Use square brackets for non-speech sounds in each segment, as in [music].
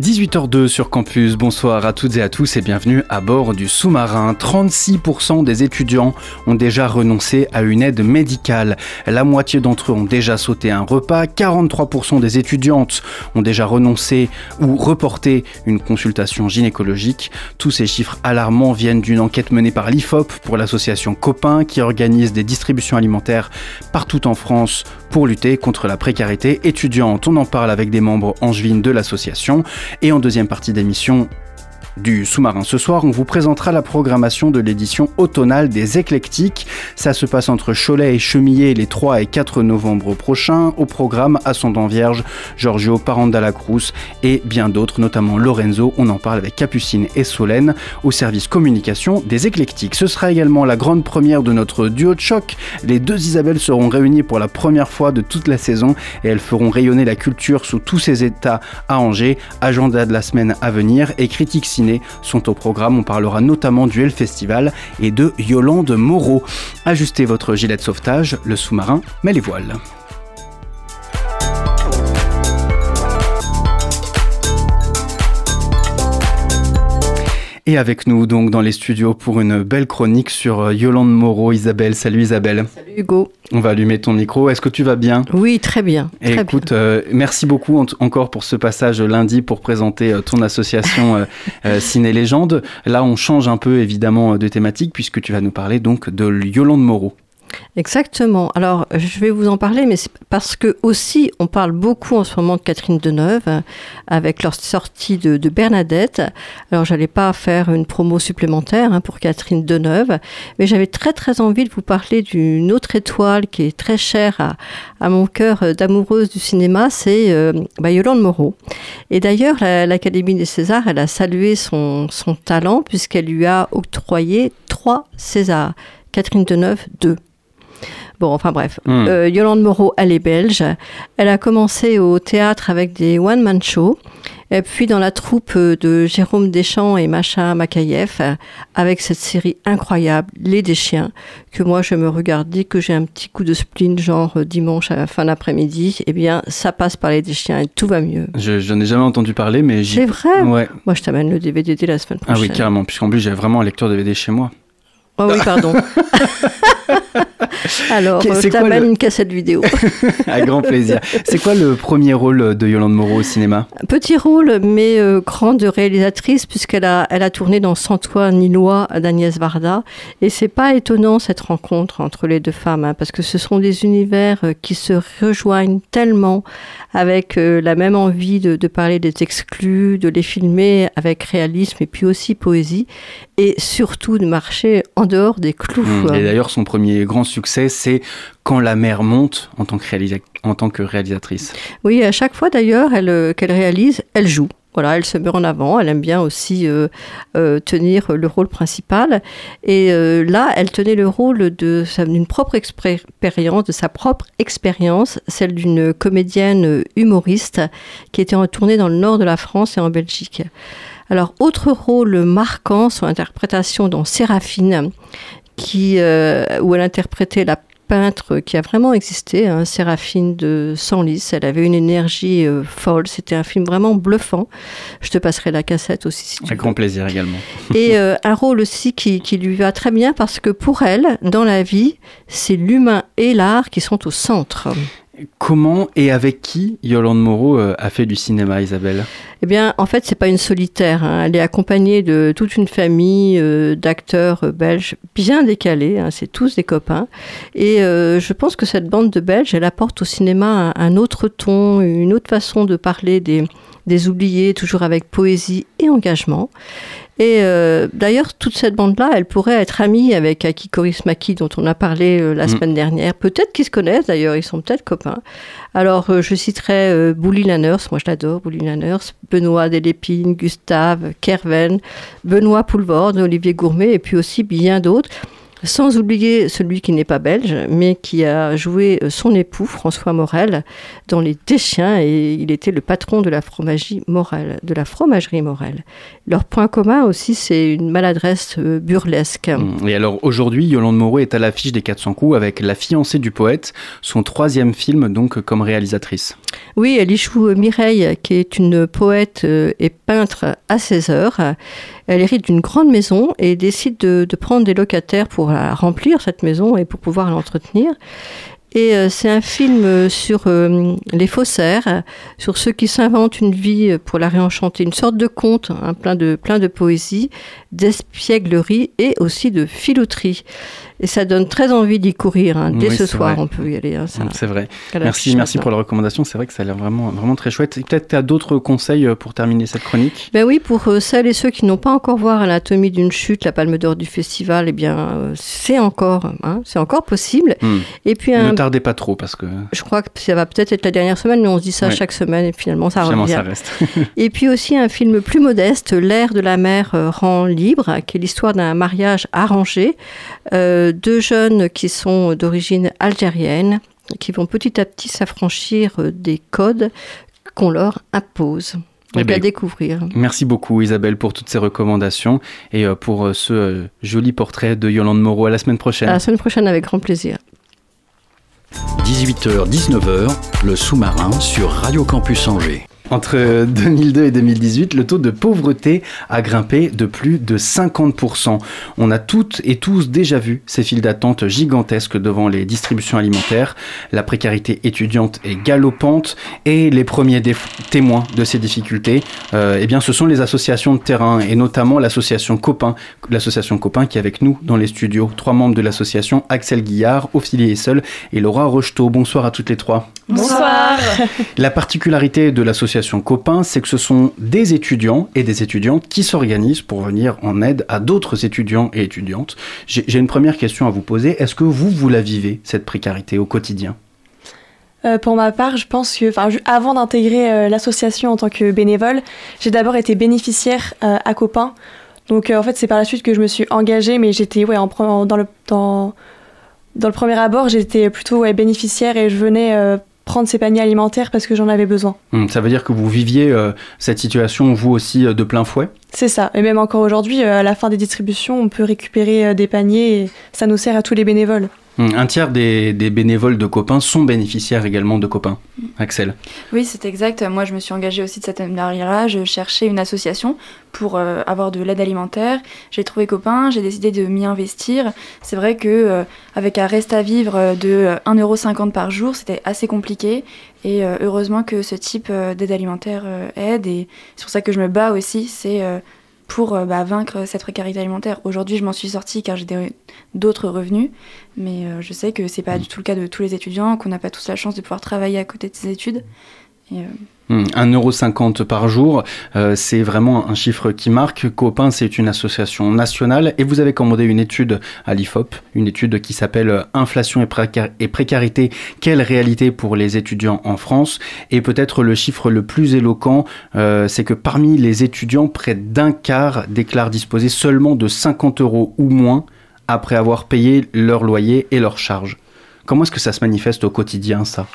18h02 sur campus, bonsoir à toutes et à tous et bienvenue à bord du sous-marin. 36% des étudiants ont déjà renoncé à une aide médicale. La moitié d'entre eux ont déjà sauté un repas. 43% des étudiantes ont déjà renoncé ou reporté une consultation gynécologique. Tous ces chiffres alarmants viennent d'une enquête menée par l'IFOP pour l'association Copain qui organise des distributions alimentaires partout en France pour lutter contre la précarité étudiante. On en parle avec des membres angevines de l'association. Et en deuxième partie d'émission du sous-marin ce soir, on vous présentera la programmation de l'édition automnale des éclectiques. Ça se passe entre Cholet et Chemillé les 3 et 4 novembre prochains. Au programme Ascendant Vierge, Giorgio Parandala-Cruz et bien d'autres, notamment Lorenzo. On en parle avec Capucine et Solène au service communication des éclectiques. Ce sera également la grande première de notre duo de choc. Les deux Isabelles seront réunies pour la première fois de toute la saison et elles feront rayonner la culture sous tous ses états à Angers. Agenda de la semaine à venir et critiques sont au programme. On parlera notamment du Hell Festival et de Yolande Moreau. Ajustez votre gilet de sauvetage, le sous-marin met les voiles. Et avec nous donc dans les studios pour une belle chronique sur euh, Yolande Moreau. Isabelle, salut Isabelle. Salut Hugo. On va allumer ton micro. Est-ce que tu vas bien? Oui, très bien. Et très écoute, euh, merci beaucoup en- encore pour ce passage lundi pour présenter euh, ton association euh, [laughs] Ciné Légende. Là, on change un peu évidemment de thématique puisque tu vas nous parler donc de Yolande Moreau. Exactement. Alors, je vais vous en parler, mais parce que aussi, on parle beaucoup en ce moment de Catherine Deneuve euh, avec leur sortie de, de Bernadette. Alors, j'allais pas faire une promo supplémentaire hein, pour Catherine Deneuve, mais j'avais très très envie de vous parler d'une autre étoile qui est très chère à, mon cœur euh, d'amoureuse du cinéma, c'est euh, bah, Yolande Moreau. Et d'ailleurs, la- l'Académie des Césars, elle a salué son talent puisqu'elle lui a octroyé trois Césars. Catherine Deneuve, deux. Bon, enfin bref. Hmm. Euh, Yolande Moreau, elle est belge. Elle a commencé au théâtre avec des one-man shows. Et puis dans la troupe euh, de Jérôme Deschamps et Macha Makayev, euh, avec cette série incroyable, Les Deschiens, que moi je me regarde dès que j'ai un petit coup de spleen, genre dimanche à la fin d'après-midi, eh bien ça passe par Les Deschiens et tout va mieux. Je, je n'ai jamais entendu parler, mais j'y. C'est vrai Ouais. Moi je t'amène le DVD dès la semaine Ah prochaine. oui, carrément. Puisqu'en plus, j'ai vraiment un lecteur DVD chez moi. Oh oui, pardon. [laughs] [laughs] Alors, euh, je quoi t'amène le- une cassette vidéo. [laughs] Avec grand plaisir. C'est quoi le premier rôle de Yolande Moreau au cinéma? Petit rôle, mais euh, grande réalisatrice, puisqu'elle a, elle a tourné dans Sans toi ni loi d'Agnès Varda. Et c'est pas étonnant cette rencontre entre les deux femmes, hein, parce que ce sont des univers euh, qui se rejoignent tellement, avec euh, la même envie de, de parler des exclus, de les filmer avec réalisme et puis aussi poésie, et surtout de marcher en dehors des clous. Hmm. Et d'ailleurs, son premier grand succès, c'est Quand la mer monte en tant que, réalisatrice. Oui, à chaque fois d'ailleurs euh, qu'elle réalise, elle joue. Voilà, elle se met en avant, elle aime bien aussi euh, euh, tenir le rôle principal. Et là, elle tenait le rôle d'une propre expérience, de sa propre expérience, celle d'une comédienne humoriste qui était en tournée dans le nord de la France et en Belgique. Alors, autre rôle marquant, son interprétation dans Séraphine, qui, euh, où elle interprétait la peintre qui a vraiment existé, hein, Séraphine de Senlis. Elle avait une énergie euh, folle. C'était un film vraiment bluffant. Je te passerai la cassette aussi si tu Avec veux. grand plaisir également. [laughs] Et euh, un rôle aussi qui, qui lui va très bien parce que pour elle, dans la vie, c'est l'humain et l'art qui sont au centre. Comment et avec qui Yolande Moreau euh, a fait du cinéma, Isabelle? Eh bien, en fait, c'est pas une solitaire. hein. Elle est accompagnée de toute une famille euh, d'acteurs euh, belges bien décalés. hein. C'est tous des copains. Et je pense que cette bande de Belges, elle apporte au cinéma un autre ton, une autre façon de parler des, des oubliés, toujours avec poésie et engagement. Et euh, d'ailleurs, toute cette bande-là, elle pourrait être amie avec Aki Korismaki, dont on a parlé euh, la Mm. semaine dernière. Peut-être qu'ils se connaissent d'ailleurs, ils sont peut-être copains. Alors, euh, je citerai Bouli Lanners, moi je l'adore, Bouli Lanners, Benoît Delépine, Gustave, Kerven, Benoît Poulvord, Olivier Gourmet, et puis aussi bien d'autres. Sans oublier celui qui n'est pas belge, mais qui a joué euh, son époux, François Morel, dans Les Deschiens, et il était le patron de la fromagerie Morel, de la fromagerie Morel. Leur point commun aussi, c'est une maladresse euh, burlesque. Mm. Et alors aujourd'hui, Yolande Moreau est à l'affiche des 400 coups avec La fiancée du poète, son troisième film donc comme réalisatrice. Oui, elle y joue Mireille, qui est une poète euh, et peintre à 16 heures. Elle hérite d'une grande maison et décide de, prendre des locataires pour la remplir, cette maison, et pour pouvoir l'entretenir. Et euh, c'est un film euh, sur euh, les faussaires, sur ceux qui s'inventent une vie pour la réenchanter, une sorte de conte, hein, plein, de, plein de poésie, d'espièglerie et aussi de filouterie. Et ça donne très envie d'y courir. hein. Dès Oui, ce soir, vrai. on peut y aller. hein, Mm, C'est vrai. Merci, merci maintenant. pour la recommandation. C'est vrai que ça a l'air vraiment, vraiment très chouette. Et peut-être tu as d'autres conseils euh, pour terminer cette chronique? Ben oui, pour euh, celles et ceux qui n'ont pas encore voir Anatomie d'une chute, la Palme d'Or du festival, eh bien, euh, c'est encore, hein, c'est encore possible. Mm. Et puis, Ne tardez pas trop parce que je crois que ça va peut-être être la dernière semaine, mais on se dit ça chaque semaine et finalement ça finalement revient. ça reste. [laughs] [laughs] Et puis aussi un film plus modeste, L'air de la mer rend libre, qui est l'histoire d'un mariage arrangé. Euh, deux jeunes qui sont d'origine algérienne, qui vont petit à petit s'affranchir euh, des codes qu'on leur impose. Eh Donc ben, à découvrir. Merci beaucoup Isabelle pour toutes ces recommandations et euh, pour euh, ce joli portrait de Yolande Moreau. À la semaine prochaine. À la semaine prochaine avec grand plaisir. 18h-19h, le sous-marin sur Radio Campus Angers. Entre [laughs] 2002 et 2018, le taux de pauvreté a grimpé de plus de 50%. On a toutes et tous déjà vu ces files d'attente gigantesques devant les distributions alimentaires. La précarité étudiante est galopante et les premiers témoins de ces difficultés, euh, eh bien, ce sont les associations de terrain et notamment l'association Copain, l'association Copain qui est avec nous dans les studios. Trois membres de l'association, Axel Guillard, Ophélie Essel et Laura Rocheteau. Bonsoir à toutes les trois. Bonsoir. La particularité de l'association Copain, c'est que ce sont des étudiants et des étudiantes qui s'organisent pour venir en aide à d'autres étudiants et étudiantes. J'ai une première question à vous poser. Est-ce que vous, vous la vivez, cette précarité au quotidien? Euh, pour ma part, je pense que, enfin, avant d'intégrer euh, l'association en tant que bénévole, j'ai d'abord été bénéficiaire euh, à Copain. Donc, en fait, c'est par la suite que je me suis engagée, mais j'étais, ouais, en, dans le dans le premier abord, j'étais plutôt bénéficiaire et je venais prendre ces paniers alimentaires parce que j'en avais besoin. Hum, Ça veut dire que vous viviez euh, cette situation, vous aussi, euh, de plein fouet? C'est ça. Et même encore aujourd'hui, euh, à la fin des distributions, on peut récupérer des paniers et ça nous sert à tous les bénévoles. Hum, Un tiers des, des bénévoles de Copain sont bénéficiaires également de Copain. Axel Oui, c'est exact. Moi, je me suis engagée aussi de cette manière-là. Je cherchais une association pour euh, avoir de l'aide alimentaire. J'ai trouvé copain, j'ai décidé de m'y investir. C'est vrai que euh, avec un reste à vivre euh, de euh, 1,50€ par jour, c'était assez compliqué. Et euh, heureusement que ce type euh, d'aide alimentaire euh, aide. Et c'est pour ça que je me bats aussi. C'est euh, pour euh, bah, vaincre cette précarité alimentaire. Aujourd'hui, je m'en suis sortie car j'ai des- d'autres revenus. Mais euh, je sais que c'est pas du tout le cas de tous les étudiants, qu'on n'a pas tous la chance de pouvoir travailler à côté de ses études. Et, euh, Hum, 1,50€ par jour, euh, c'est vraiment un chiffre qui marque. Copain, c'est une association nationale et vous avez commandé une étude à l'IFOP, une étude qui s'appelle Inflation et, préca- et précarité, quelle réalité pour les étudiants en France? Et peut-être le chiffre le plus éloquent, euh, c'est que parmi les étudiants, près d'un quart déclarent disposer seulement de 50 euros ou moins après avoir payé leur loyer et leurs charges. Comment est-ce que ça se manifeste au quotidien, ça?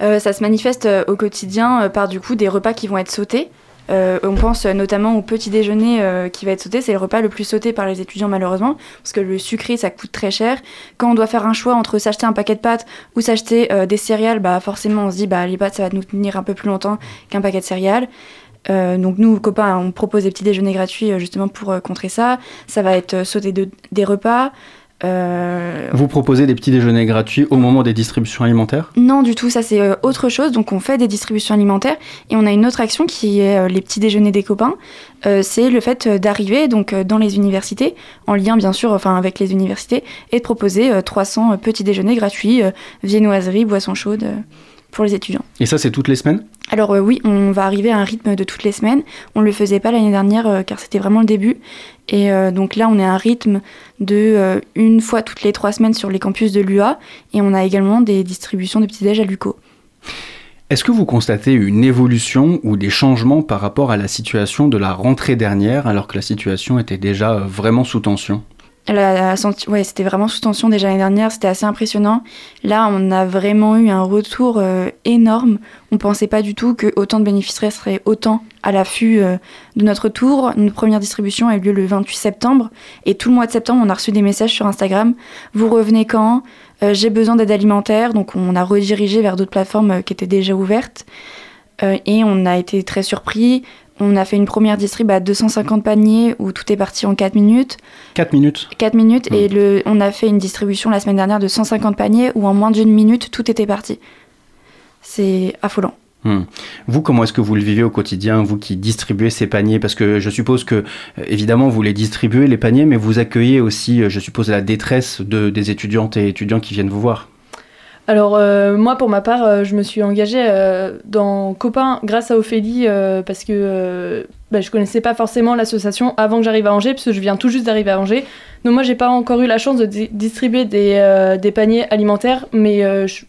Ça se manifeste euh, au quotidien euh, par du coup des repas qui vont être sautés. Euh, on pense euh, notamment au petit déjeuner euh, qui va être sauté, c'est le repas le plus sauté par les étudiants malheureusement, parce que le sucré ça coûte très cher. Quand on doit faire un choix entre s'acheter un paquet de pâtes ou s'acheter euh, des céréales, bah forcément on se dit bah les pâtes ça va nous tenir un peu plus longtemps qu'un paquet de céréales. Euh, donc nous copains on propose des petits déjeuners gratuits euh, justement pour euh, contrer ça. Ça va être euh, sauté de, des repas. Euh, Vous proposez des petits déjeuners gratuits au moment des distributions alimentaires? Non, du tout, ça c'est euh, autre chose. Donc on fait des distributions alimentaires et on a une autre action qui est euh, les petits déjeuners des copains. Euh, c'est le fait d'arriver donc dans les universités, en lien bien sûr enfin avec les universités, et de proposer euh, 300 petits déjeuners gratuits, viennoiseries, boissons chaudes. Pour les étudiants. Et ça, c'est toutes les semaines? Alors euh, oui, on va arriver à un rythme de toutes les semaines. On ne le faisait pas l'année dernière euh, car c'était vraiment le début. Et euh, donc là, on est à un rythme de une fois toutes les trois semaines sur les campus de l'UA. Et on a également des distributions de petits-déj à l'UCO. Est-ce que vous constatez une évolution ou des changements par rapport à la situation de la rentrée dernière, alors que la situation était déjà vraiment sous tension? Ouais, c'était vraiment sous tension déjà l'année dernière, c'était assez impressionnant. Là, on a vraiment eu un retour euh, énorme. On pensait pas du tout que autant de bénéficiaires seraient autant à l'affût euh, de notre tour. Notre première distribution a eu lieu le 28 septembre et tout le mois de septembre, on a reçu des messages sur Instagram. Vous revenez quand? Euh, J'ai besoin d'aide alimentaire, donc on a redirigé vers d'autres plateformes qui étaient déjà ouvertes. Euh, et on a été très surpris. On a fait une première distrib à 250 paniers où tout est parti en 4 minutes. 4 minutes 4 minutes et le, on a fait une distribution la semaine dernière de 150 paniers où en moins d'une minute tout était parti. C'est affolant. Hmm. Vous, comment est-ce que vous le vivez au quotidien, vous qui distribuez ces paniers? Parce que je suppose que, euh, évidemment, vous les distribuez, les paniers, mais vous accueillez aussi, euh, je suppose, la détresse de, des étudiantes et étudiants qui viennent vous voir. Alors euh, moi pour ma part euh, je me suis engagée euh, dans Copain grâce à Ophélie parce que bah, je connaissais pas forcément l'association avant que j'arrive à Angers parce que je viens tout juste d'arriver à Angers. Donc moi j'ai pas encore eu la chance de di- distribuer des, paniers alimentaires mais je,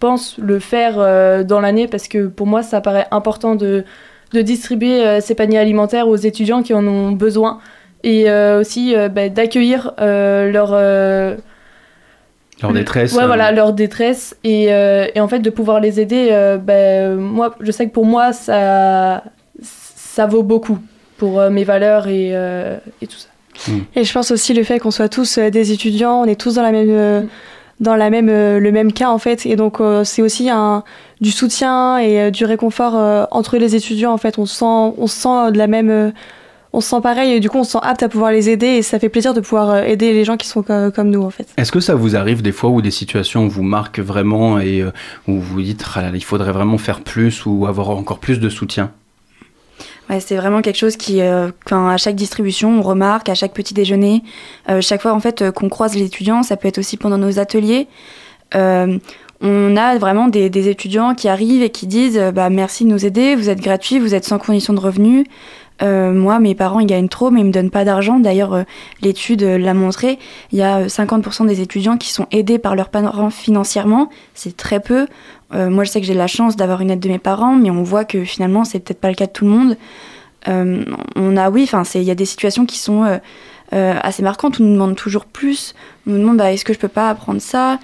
pense le faire dans l'année parce que pour moi ça paraît important de, distribuer ces paniers alimentaires aux étudiants qui en ont besoin et aussi bah, d'accueillir leur... Leur le- détresse. Ouais, euh, voilà, leur détresse. Et, euh, et en fait, de pouvoir les aider, euh, ben, moi, je sais que pour moi, ça, ça vaut beaucoup pour euh, mes valeurs et, euh, et tout ça. Et je pense aussi le fait qu'on soit tous euh, des étudiants, on est tous dans la même euh, dans la même euh, le même cas en fait et donc euh, c'est aussi un du soutien et euh, du réconfort euh, entre les étudiants en fait on se sent on se sent de la même euh, on se sent pareil et du coup on se sent apte à pouvoir les aider et ça fait plaisir de pouvoir euh, aider les gens qui sont co- comme nous en fait. Est-ce que ça vous arrive des fois où des situations vous marquent vraiment et euh, où vous dites Ah il faudrait vraiment faire plus ou avoir encore plus de soutien? Ouais, c'est vraiment quelque chose qui, euh, à chaque distribution, on remarque, à chaque petit déjeuner, euh, chaque fois en fait euh, qu'on croise les étudiants, ça peut être aussi pendant nos ateliers. euh, on a vraiment des, des étudiants qui arrivent et qui disent euh, bah, merci de nous aider, vous êtes gratuits, vous êtes sans condition de revenu. Euh, moi, mes parents, ils gagnent trop, mais ils me donnent pas d'argent. D'ailleurs, euh, l'étude euh, l'a montré. Il y a euh, 50% des étudiants qui sont aidés par leurs parents financièrement. C'est très peu. Moi, je sais que j'ai la chance d'avoir une aide de mes parents, mais on voit que finalement, c'est peut-être pas le cas de tout le monde. On a, oui, il y a des situations qui sont assez marquantes. On nous demande toujours plus. On nous demande, bah, est-ce que je peux pas apprendre ça?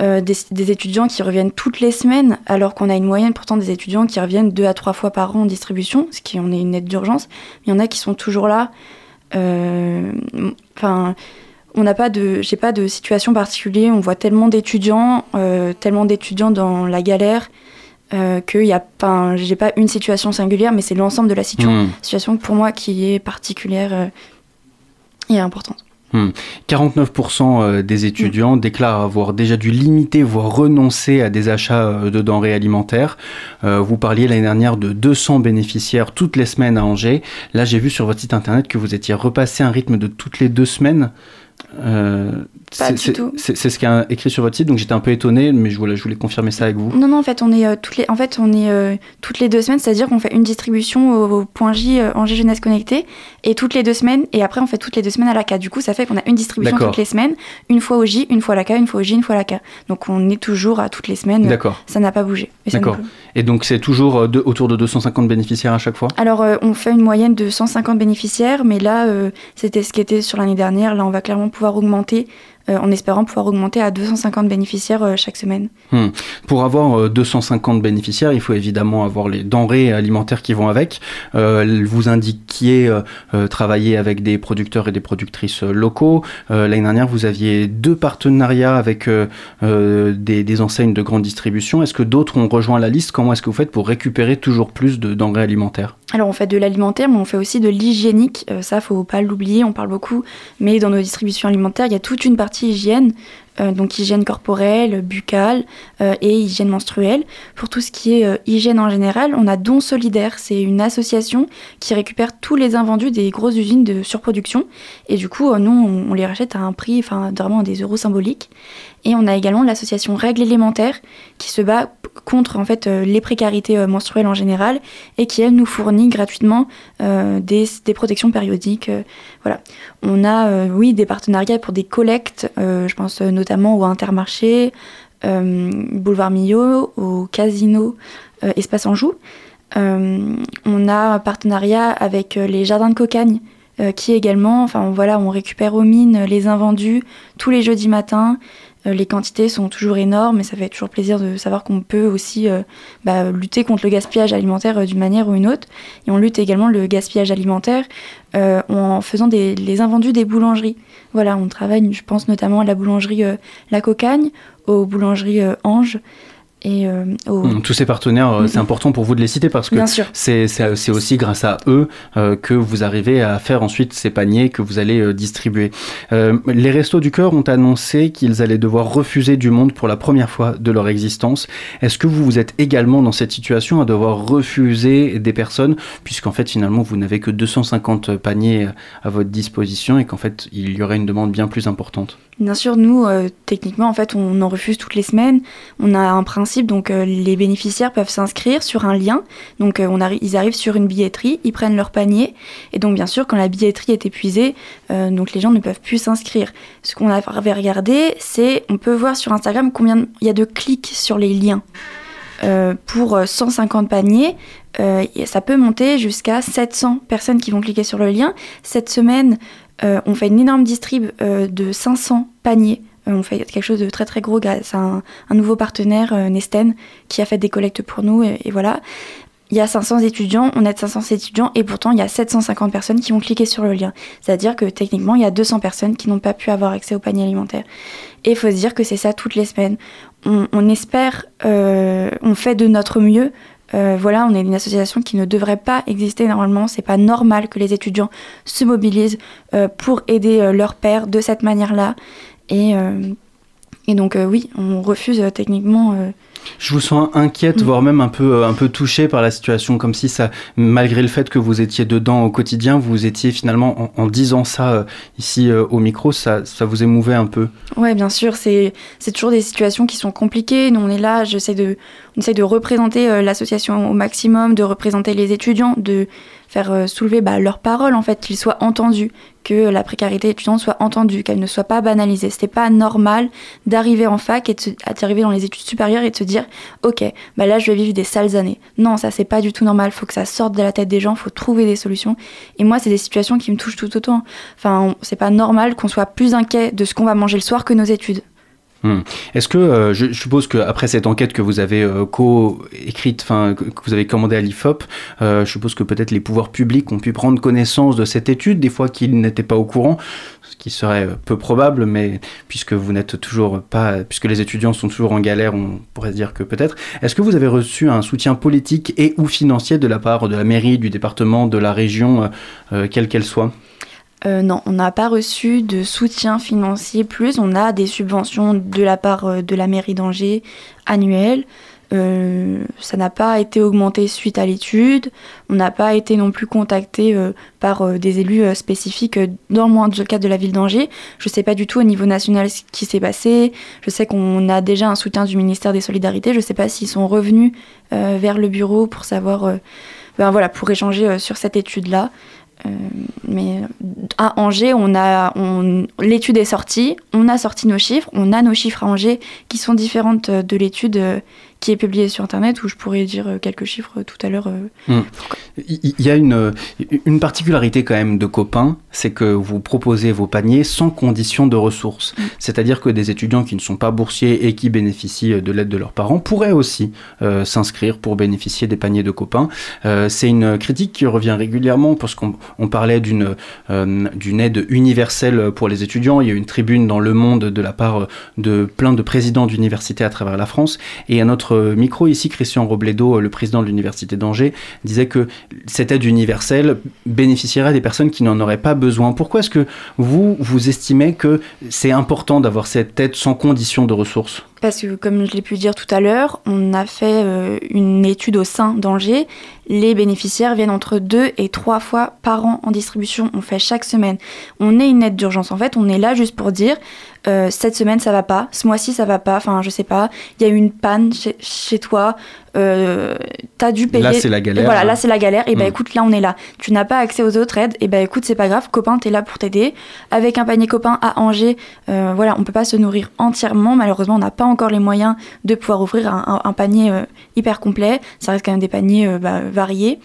Euh, des, des étudiants qui reviennent toutes les semaines, alors qu'on a une moyenne pourtant des étudiants qui reviennent deux à trois fois par an en distribution, ce qui en est une aide d'urgence. Mais il y en a qui sont toujours là. Euh, Enfin, on n'a pas de, j'ai pas de situation particulière. On voit tellement d'étudiants, euh, tellement d'étudiants dans la galère. Euh, y a pas, j'ai pas une situation singulière, mais c'est l'ensemble de la situation, Hmm. situation pour moi qui est particulière euh, et importante. 49% euh, des étudiants déclarent avoir déjà dû limiter, voire renoncer à des achats euh, de denrées alimentaires. Euh, vous parliez l'année dernière de 200 bénéficiaires toutes les semaines à Angers. Là, j'ai vu sur votre site internet que vous étiez repassé un rythme de toutes les deux semaines. Euh, Pas c'est- du c'est- tout. C'est c'est ce qui est écrit sur votre site, donc j'étais un peu étonné, mais je voulais, je voulais confirmer ça avec vous. Non, non, en fait, on est euh, toutes les, en fait, on est euh, toutes les deux semaines, c'est-à-dire qu'on fait une distribution au, au point J euh, Angers Jeunesse Connectée, et toutes les deux semaines, et après on fait toutes les deux semaines à la K. Du coup, ça fait qu'on a une distribution toutes les semaines, une fois au J, une fois à la K, une fois au J, une fois à la K. Donc on est toujours à toutes les semaines. D'accord. Ça n'a pas bougé. D'accord. Et donc c'est toujours euh, de- autour de 250 bénéficiaires à chaque fois? Alors, on fait une moyenne de 150 bénéficiaires, mais là, c'était ce qui était sur l'année dernière. Là, on va clairement pouvoir augmenter, en espérant pouvoir augmenter à 250 bénéficiaires euh, chaque semaine. Pour avoir euh, 250 bénéficiaires, il faut évidemment avoir les denrées alimentaires qui vont avec. Euh, vous indiquiez euh, euh, travailler avec des producteurs et des productrices euh, locaux. Euh, L'année dernière, vous aviez deux partenariats avec euh, euh, des, des enseignes de grande distribution. Est-ce que d'autres ont rejoint la liste? Comment est-ce que vous faites pour récupérer toujours plus de denrées alimentaires? Alors on fait de l'alimentaire, mais on fait aussi de l'hygiénique. Euh, ça, faut pas l'oublier, on parle beaucoup. Mais dans nos distributions alimentaires, il y a toute une partie hygiène, euh, donc hygiène corporelle, buccale euh, et hygiène menstruelle. Pour tout ce qui est euh, hygiène en général, on a Don Solidaire. C'est une association qui récupère tous les invendus des grosses usines de surproduction. Et du coup, nous, on, les rachète à un prix, enfin, vraiment des euros symboliques. Et on a également l'association Règles élémentaires qui se bat contre en fait les précarités menstruelles en général et qui elle nous fournit gratuitement des, des, protections périodiques. voilà. On a oui des partenariats pour des collectes, je pense notamment au Intermarché, Boulevard Millau, au Casino, Espace Anjou. on a un partenariat avec les Jardins de Cocagne qui également, enfin voilà, on récupère aux mines les invendus tous les jeudis matins. Euh, les quantités sont toujours énormes et ça fait toujours plaisir de savoir qu'on peut aussi euh, bah, lutter contre le gaspillage alimentaire euh, d'une manière ou une autre. Et on lutte également le gaspillage alimentaire en faisant des, les invendus des boulangeries. Voilà, on travaille, je pense notamment à la boulangerie La Cocagne, aux boulangeries Ange et euh, Tous ces partenaires, euh, c'est mmh. important pour vous de les citer parce que c'est aussi grâce à eux euh, que vous arrivez à faire ensuite ces paniers que vous allez distribuer. les Restos du Cœur ont annoncé qu'ils allaient devoir refuser du monde pour la première fois de leur existence. Est-ce que vous vous êtes également dans cette situation à devoir refuser des personnes puisqu'en fait finalement vous n'avez que 250 paniers à votre disposition et qu'en fait il y aurait une demande bien plus importante? Bien sûr, nous, techniquement, en fait, on en refuse toutes les semaines. On a un principe donc euh, les bénéficiaires peuvent s'inscrire sur un lien. Donc euh, on ils arrivent sur une billetterie, ils prennent leur panier. Et donc bien sûr, quand la billetterie est épuisée, euh, donc les gens ne peuvent plus s'inscrire. Ce qu'on avait regardé, c'est on peut voir sur Instagram combien il y a de clics sur les liens. pour 150 paniers, ça peut monter jusqu'à 700 personnes qui vont cliquer sur le lien. Cette semaine, on fait une énorme distrib de 500 paniers euh, on fait quelque chose de très très gros grâce à un, nouveau partenaire, euh, Nesten, qui a fait des collectes pour nous. Et, voilà. Il y a 500 étudiants, on aide 500 étudiants et pourtant il y a 750 personnes qui vont cliquer sur le lien. C'est-à-dire que techniquement il y a 200 personnes qui n'ont pas pu avoir accès au panier alimentaire. Et il faut se dire que c'est ça toutes les semaines. On, espère, euh, on fait de notre mieux. Voilà, on est une association qui ne devrait pas exister normalement. C'est pas normal que les étudiants se mobilisent pour aider leur père de cette manière-là. Et, euh, et donc, euh, oui, on refuse euh, techniquement. Je vous sens inquiète, mm. voire même un peu, un peu touchée par la situation, comme si ça, malgré le fait que vous étiez dedans au quotidien, vous étiez finalement, en, disant ça ici au micro, ça, ça vous émouvait un peu. Oui, bien sûr, c'est toujours des situations qui sont compliquées. Nous, on est là, j'essaie de, on essaie de représenter l'association au maximum, de représenter les étudiants, de faire euh, soulever bah, leurs paroles, en fait, qu'ils soient entendus, que la précarité étudiante soit entendue, qu'elle ne soit pas banalisée. C'était pas normal d'arriver en fac et d'arriver dans les études supérieures et de se dire, ok, bah là je vais vivre des sales années. Non, ça c'est pas du tout normal. Faut que ça sorte de la tête des gens, faut trouver des solutions. Et moi, c'est des situations qui me touchent tout autant. Enfin, c'est pas normal qu'on soit plus inquiet de ce qu'on va manger le soir que nos études. Hmm. Est-ce que, euh, je, suppose qu'après cette enquête que vous avez euh, co-écrite, enfin, que vous avez commandée à l'IFOP, euh, je suppose que peut-être les pouvoirs publics ont pu prendre connaissance de cette étude, des fois qu'ils n'étaient pas au courant, ce qui serait peu probable, mais puisque vous n'êtes toujours pas, puisque les étudiants sont toujours en galère, on pourrait dire que peut-être. Est-ce que vous avez reçu un soutien politique et ou financier de la part de la mairie, du département, de la région, quelle qu'elle soit? Euh, non, on n'a pas reçu de soutien financier plus. On a des subventions de la part euh, de la mairie d'Angers annuelles. Euh, ça n'a pas été augmenté suite à l'étude. On n'a pas été non plus contacté par des élus spécifiques dans le cadre de la ville d'Angers. Je ne sais pas du tout au niveau national ce qui s'est passé. Je sais qu'on a déjà un soutien du ministère des Solidarités. Je ne sais pas s'ils sont revenus vers le bureau pour savoir, ben voilà, pour échanger sur cette étude-là. Euh, mais à Angers, on a, l'étude est sortie, on a sorti nos chiffres, on a nos chiffres à Angers qui sont différentes de l'étude euh, qui est publié sur Internet, où je pourrais dire euh, quelques chiffres tout à l'heure. Euh, hmm. Il y a une, une particularité quand même de copains, c'est que vous proposez vos paniers sans condition de ressources. Hmm. C'est-à-dire que des étudiants qui ne sont pas boursiers et qui bénéficient de l'aide de leurs parents pourraient aussi euh, s'inscrire pour bénéficier des paniers de copains. c'est une critique qui revient régulièrement parce qu'on on parlait d'une d'une aide universelle pour les étudiants. Il y a une tribune dans Le Monde de la part de plein de présidents d'universités à travers la France. Et à notre micro ici, Christian Robledo, le président de l'Université d'Angers, disait que cette aide universelle bénéficierait des personnes qui n'en auraient pas besoin. Pourquoi est-ce que vous, vous estimez que c'est important d'avoir cette aide sans condition de ressources? Parce que, comme je l'ai pu dire tout à l'heure, on a fait euh, une étude au sein d'Angers. Les bénéficiaires viennent entre deux et trois fois par an en distribution. On fait chaque semaine. On est une aide d'urgence. En fait, on est là juste pour dire euh, cette semaine ça va pas, ce mois-ci ça va pas. Enfin, je sais pas. Il y a eu une panne chez, chez toi. Euh, T'as dû payer. Là, c'est la galère. Voilà, là c'est la galère. Et Mm. écoute, là on est là. Tu n'as pas accès aux autres aides. Et ben écoute, c'est pas grave. Copain, t'es là pour t'aider. Avec un panier copain à Angers, euh, voilà, on peut pas se nourrir entièrement. Malheureusement, on n'a pas encore les moyens de pouvoir offrir un, un- un panier euh, hyper complet. Ça reste quand même des paniers euh, bah, variés.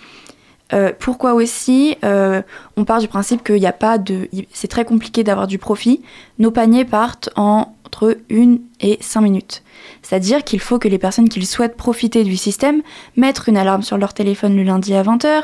Pourquoi aussi On part du principe qu'il n'y a pas de. C'est très compliqué d'avoir du profit. Nos paniers partent en- entre 1 et 5 minutes. C'est-à-dire qu'il faut que les personnes qui souhaitent profiter du système mettent une alarme sur leur téléphone le lundi à 20h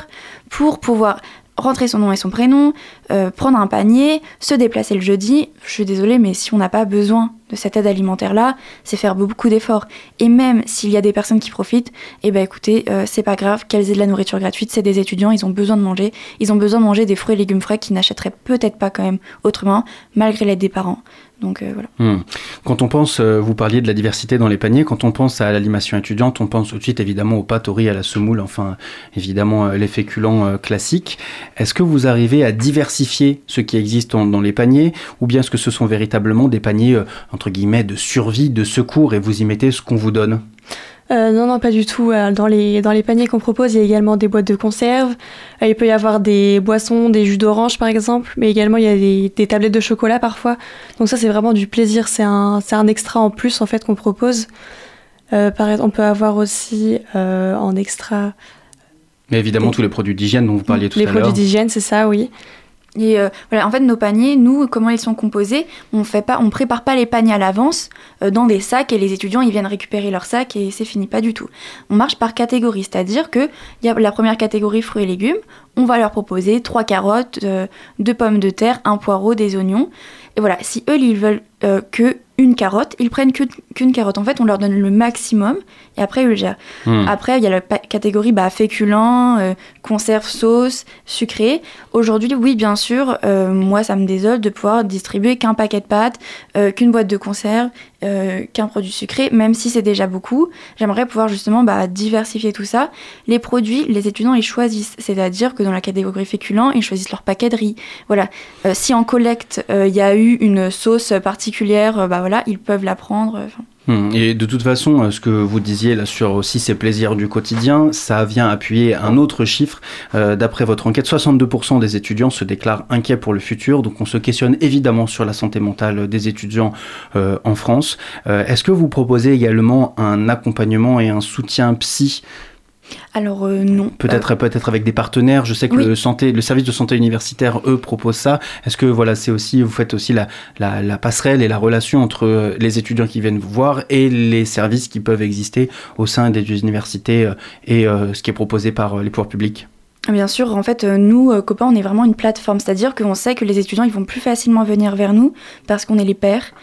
pour pouvoir rentrer son nom et son prénom, euh, prendre un panier, se déplacer le jeudi. Je suis désolée, mais si on n'a pas besoin de cette aide alimentaire-là, c'est faire beaucoup d'efforts. Et même s'il y a des personnes qui profitent, eh ben écoutez, euh, c'est pas grave qu'elles aient de la nourriture gratuite, c'est des étudiants, ils ont besoin de manger, ils ont besoin de manger des fruits et légumes frais qu'ils n'achèteraient peut-être pas quand même autrement, malgré l'aide des parents. Donc euh, voilà. Hmm. Quand on pense, euh, vous parliez de la diversité dans les paniers, quand on pense à l'animation étudiante, on pense tout de suite évidemment aux pâtes, au riz, à la semoule, enfin évidemment euh, les féculents classiques. Est-ce que vous arrivez à diversifier ce qui existe dans les paniers ou bien est-ce que ce sont véritablement des paniers entre guillemets de survie, de secours et vous y mettez ce qu'on vous donne? Euh, non, non, pas du tout. Euh, Dans les, dans les paniers qu'on propose, il y a également des boîtes de conserve. Euh, Il peut y avoir des boissons, des jus d'orange par exemple, mais également il y a des, des tablettes de chocolat parfois. Donc ça, c'est vraiment du plaisir. C'est un, c'est un extra en plus en fait qu'on propose. Euh, on peut avoir aussi en extra Mais évidemment tous les produits d'hygiène dont vous parliez tout les à l'heure. produits d'hygiène, c'est ça, oui. Et euh, voilà, en fait, nos paniers, nous, comment ils sont composés On fait pas, on prépare pas les paniers à l'avance euh, dans des sacs et les étudiants ils viennent récupérer leurs sacs et c'est fini, pas du tout. On marche par catégorie, c'est-à-dire que y a la première catégorie fruits et légumes, on va leur proposer trois carottes, euh, deux pommes de terre, un poireau, des oignons. Et voilà, si eux ils veulent euh, que une carotte, ils prennent qu'une carotte. En fait, on leur donne le maximum et après ils le gèrent. Hmm. Après, il y a la catégorie bah, féculents, euh, conserve, sauce, sucré. Aujourd'hui, oui, bien sûr, euh, moi, ça me désole de pouvoir distribuer qu'un paquet de pâtes, euh, qu'une boîte de conserve, euh, qu'un produit sucré, même si c'est déjà beaucoup. J'aimerais pouvoir justement bah, diversifier tout ça. Les produits, les étudiants, ils choisissent. C'est-à-dire que dans la catégorie féculents, ils choisissent leur paquet de riz. Voilà. Euh, si en collecte, euh, il y a eu une sauce particulière, bah voilà, ils peuvent la prendre. Et de toute façon, euh, ce que vous disiez là sur aussi ces plaisirs du quotidien, ça vient appuyer un autre chiffre. Euh, D'après votre enquête, 62% des étudiants se déclarent inquiets pour le futur. Donc on se questionne évidemment sur la santé mentale des étudiants euh, en France. Est-ce que vous proposez également un accompagnement et un soutien psy Alors euh, non. Peut-être peut-être avec des partenaires. Je sais que Oui. le santé, le service de santé universitaire, eux, propose ça. Est-ce que voilà, c'est aussi vous faites aussi la, la, la passerelle et la relation entre euh, les étudiants qui viennent vous voir et les services qui peuvent exister au sein des universités euh, et euh, ce qui est proposé par les pouvoirs publics? Bien sûr, en fait, euh, nous, euh, copains, on est vraiment une plateforme. C'est-à-dire qu'on sait que les étudiants, ils vont plus facilement venir vers nous parce qu'on est les pairs.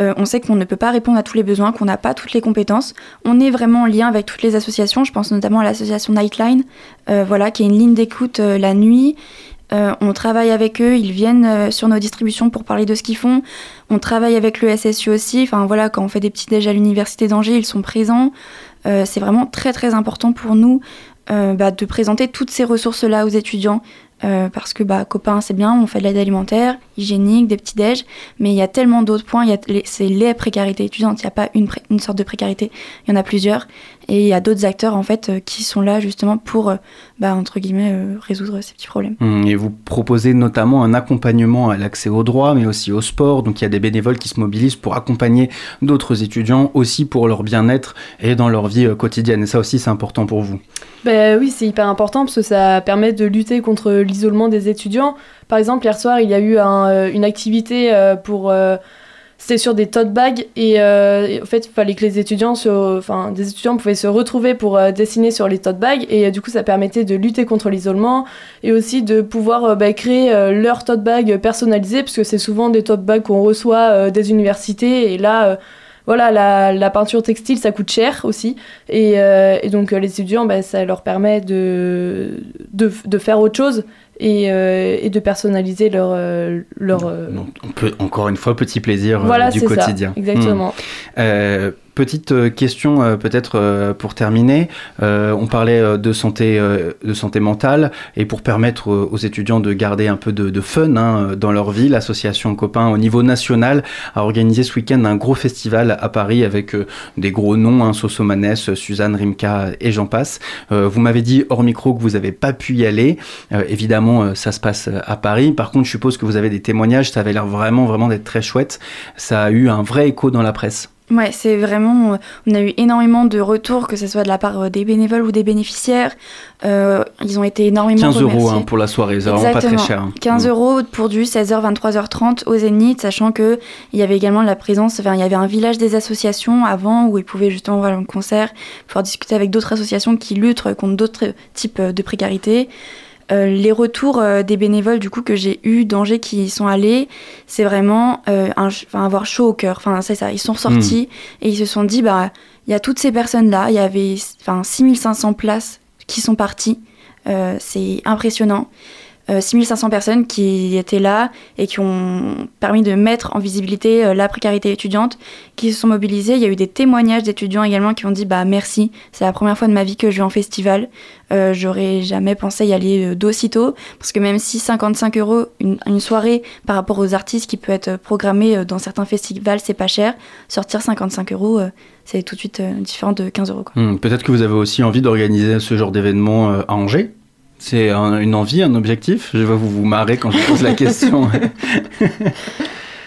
Euh, on sait qu'on ne peut pas répondre à tous les besoins, qu'on n'a pas toutes les compétences. On est vraiment en lien avec toutes les associations. Je pense notamment à l'association Nightline, euh, voilà, qui est une ligne d'écoute euh, la nuit. On travaille avec eux, ils viennent sur nos distributions pour parler de ce qu'ils font. On travaille avec le SSU aussi. Enfin voilà, quand on fait des petits déj à l'université d'Angers, ils sont présents. Euh, c'est vraiment très très important pour nous euh, bah, de présenter toutes ces ressources-là aux étudiants. euh, parce que, bah, copains, c'est bien, on fait de l'aide alimentaire, hygiénique, des petits déj, mais il y a tellement d'autres points. C'est les précarités étudiantes, il n'y a pas une, une sorte de précarité, il y en a plusieurs. Et il y a d'autres acteurs, en fait, euh, qui sont là justement pour, euh, bah, entre guillemets, euh, résoudre ces petits problèmes. Hum, Et vous proposez notamment un accompagnement à l'accès au droit, mais aussi au sport. Donc il y a des bénévoles qui se mobilisent pour accompagner d'autres étudiants, aussi pour leur bien-être et dans leur vie quotidienne. Et ça aussi, c'est important pour vous. Ben oui, c'est hyper important parce que ça permet de lutter contre l'isolement des étudiants. Par exemple, hier soir, il y a eu un, une activité pour. euh, c'était sur des tote bags et, euh, en fait, il fallait que les étudiants, se, enfin, des étudiants pouvaient se retrouver pour euh, dessiner sur les tote bags et euh, du coup, ça permettait de lutter contre l'isolement et aussi de pouvoir euh, bah, créer euh, leur tote bag personnalisé parce que c'est souvent des tote bags qu'on reçoit des universités et là. voilà, la, la peinture textile, ça coûte cher aussi. Et, et donc, les étudiants, bah, ça leur permet de, de, de faire autre chose et, euh, et de personnaliser leur. euh, leur euh, Donc, on peut, encore une fois, petit plaisir voilà, du c'est ça, quotidien. Exactement. Euh, Petite euh, question euh, peut-être euh, pour terminer. On parlait de santé, mentale et pour permettre aux étudiants de garder un peu de, fun hein, dans leur vie, l'association Copain au niveau national a organisé ce week-end un gros festival à Paris avec des gros noms, hein, Sosomanes, Suzanne, Rimka et j'en passe. Vous m'avez dit hors micro que vous n'avez pas pu y aller. Évidemment, ça se passe à Paris. Par contre, je suppose que vous avez des témoignages. Ça avait l'air vraiment, vraiment d'être très chouette. Ça a eu un vrai écho dans la presse. Ouais, c'est vraiment. euh, On a eu énormément de retours, que ce soit de la part euh, des bénévoles ou des bénéficiaires. Euh, ils ont été énormément 15 euros hein, pour la soirée, c'est vraiment pas très cher. hein. 15 Mm. euros pour du 16h, 23h30 au Zénith, sachant que il y avait également la présence, enfin, il y avait un village des associations avant où ils pouvaient justement voir un concert, pouvoir discuter avec d'autres associations qui luttent contre d'autres types de précarité. Euh, les retours euh, des bénévoles du coup que j'ai eu d'Angers qui y sont allés, c'est vraiment euh, un, avoir chaud au cœur. Enfin, c'est ça. Ils sont sortis et ils se sont dit bah il y a toutes ces personnes là, il y avait enfin 6500 places qui sont parties. Euh, c'est impressionnant. Euh, 6500 personnes qui étaient là et qui ont permis de mettre en visibilité euh, la précarité étudiante, qui se sont mobilisées. Il y a eu des témoignages d'étudiants également qui ont dit bah merci, c'est la première fois de ma vie que je vais en festival. Euh, J'aurais jamais pensé y aller euh, d'aussitôt parce que même si 55 euros une, soirée par rapport aux artistes qui peut être programmée euh, dans certains festivals, c'est pas cher. Sortir 55 euros, euh, c'est tout de suite euh, différent de 15 euros. Hmm, Peut-être que vous avez aussi envie d'organiser ce genre d'événement euh, à Angers? C'est un- une envie, un objectif Je vois vous vous marrer quand je pose la question. [laughs]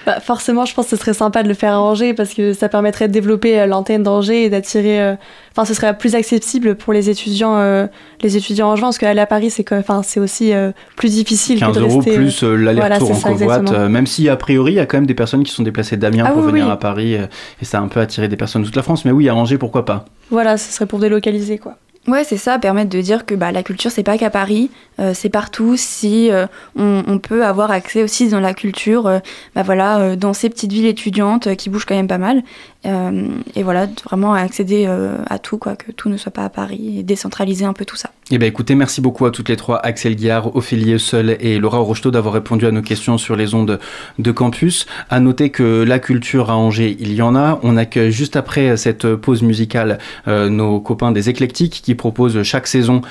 Bah, forcément, je pense que ce serait sympa de le faire à Angers parce que ça permettrait de développer euh, l'antenne d'Angers et d'attirer. euh, Enfin, ce serait plus accessible pour les étudiants, euh, les étudiants angevins parce qu'aller à Paris, c'est enfin, c'est aussi euh, plus difficile 15 que de euros rester. plus euh, l'aller-retour voilà, en covoite. euh, même si, a priori, il y a quand même des personnes qui sont déplacées d'Amiens Ah pour oui, venir oui. à Paris. euh, et ça a un peu attiré des personnes de toute la France. Mais oui, à Angers, pourquoi pas? Voilà, ce serait pour délocaliser quoi. Ouais, c'est ça, permettre de dire que bah, la culture, c'est pas qu'à Paris, euh, c'est partout. Si euh, on, peut avoir accès aussi dans la culture, euh, bah, voilà, dans ces petites villes étudiantes qui bougent quand même pas mal. Euh, et voilà, vraiment accéder euh, à tout, quoi, que tout ne soit pas à Paris et décentraliser un peu tout ça. Eh bien, écoutez, merci beaucoup à toutes les trois, Axel Guillard, Ophélie Seul et Laura Rocheteau, d'avoir répondu à nos questions sur les ondes de campus. À noter que la culture à Angers, il y en a. On accueille juste après cette pause musicale euh, nos copains des Éclectiques qui proposent chaque saison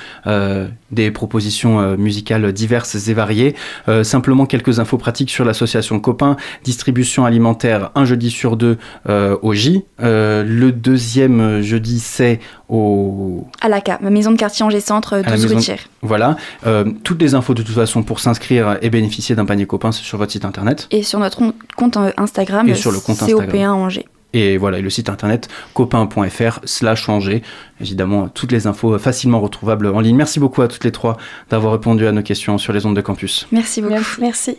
des propositions musicales diverses et variées. Simplement quelques infos pratiques sur l'association Copains. Distribution alimentaire un jeudi sur deux au J. Euh, le deuxième jeudi, c'est au À l'ACA, ma maison de quartier Angers Centre, la 12 maison- rue voilà. Euh, toutes les infos de toute façon pour s'inscrire et bénéficier d'un panier copain, c'est sur votre site internet. Et sur notre compte euh, Instagram, Et sur le compte COP1 Angers. Et voilà, et le site internet copain.fr slash Angers. Évidemment, toutes les infos facilement retrouvables en ligne. Merci beaucoup à toutes les trois d'avoir répondu à nos questions sur les ondes de campus. Merci beaucoup. Merci.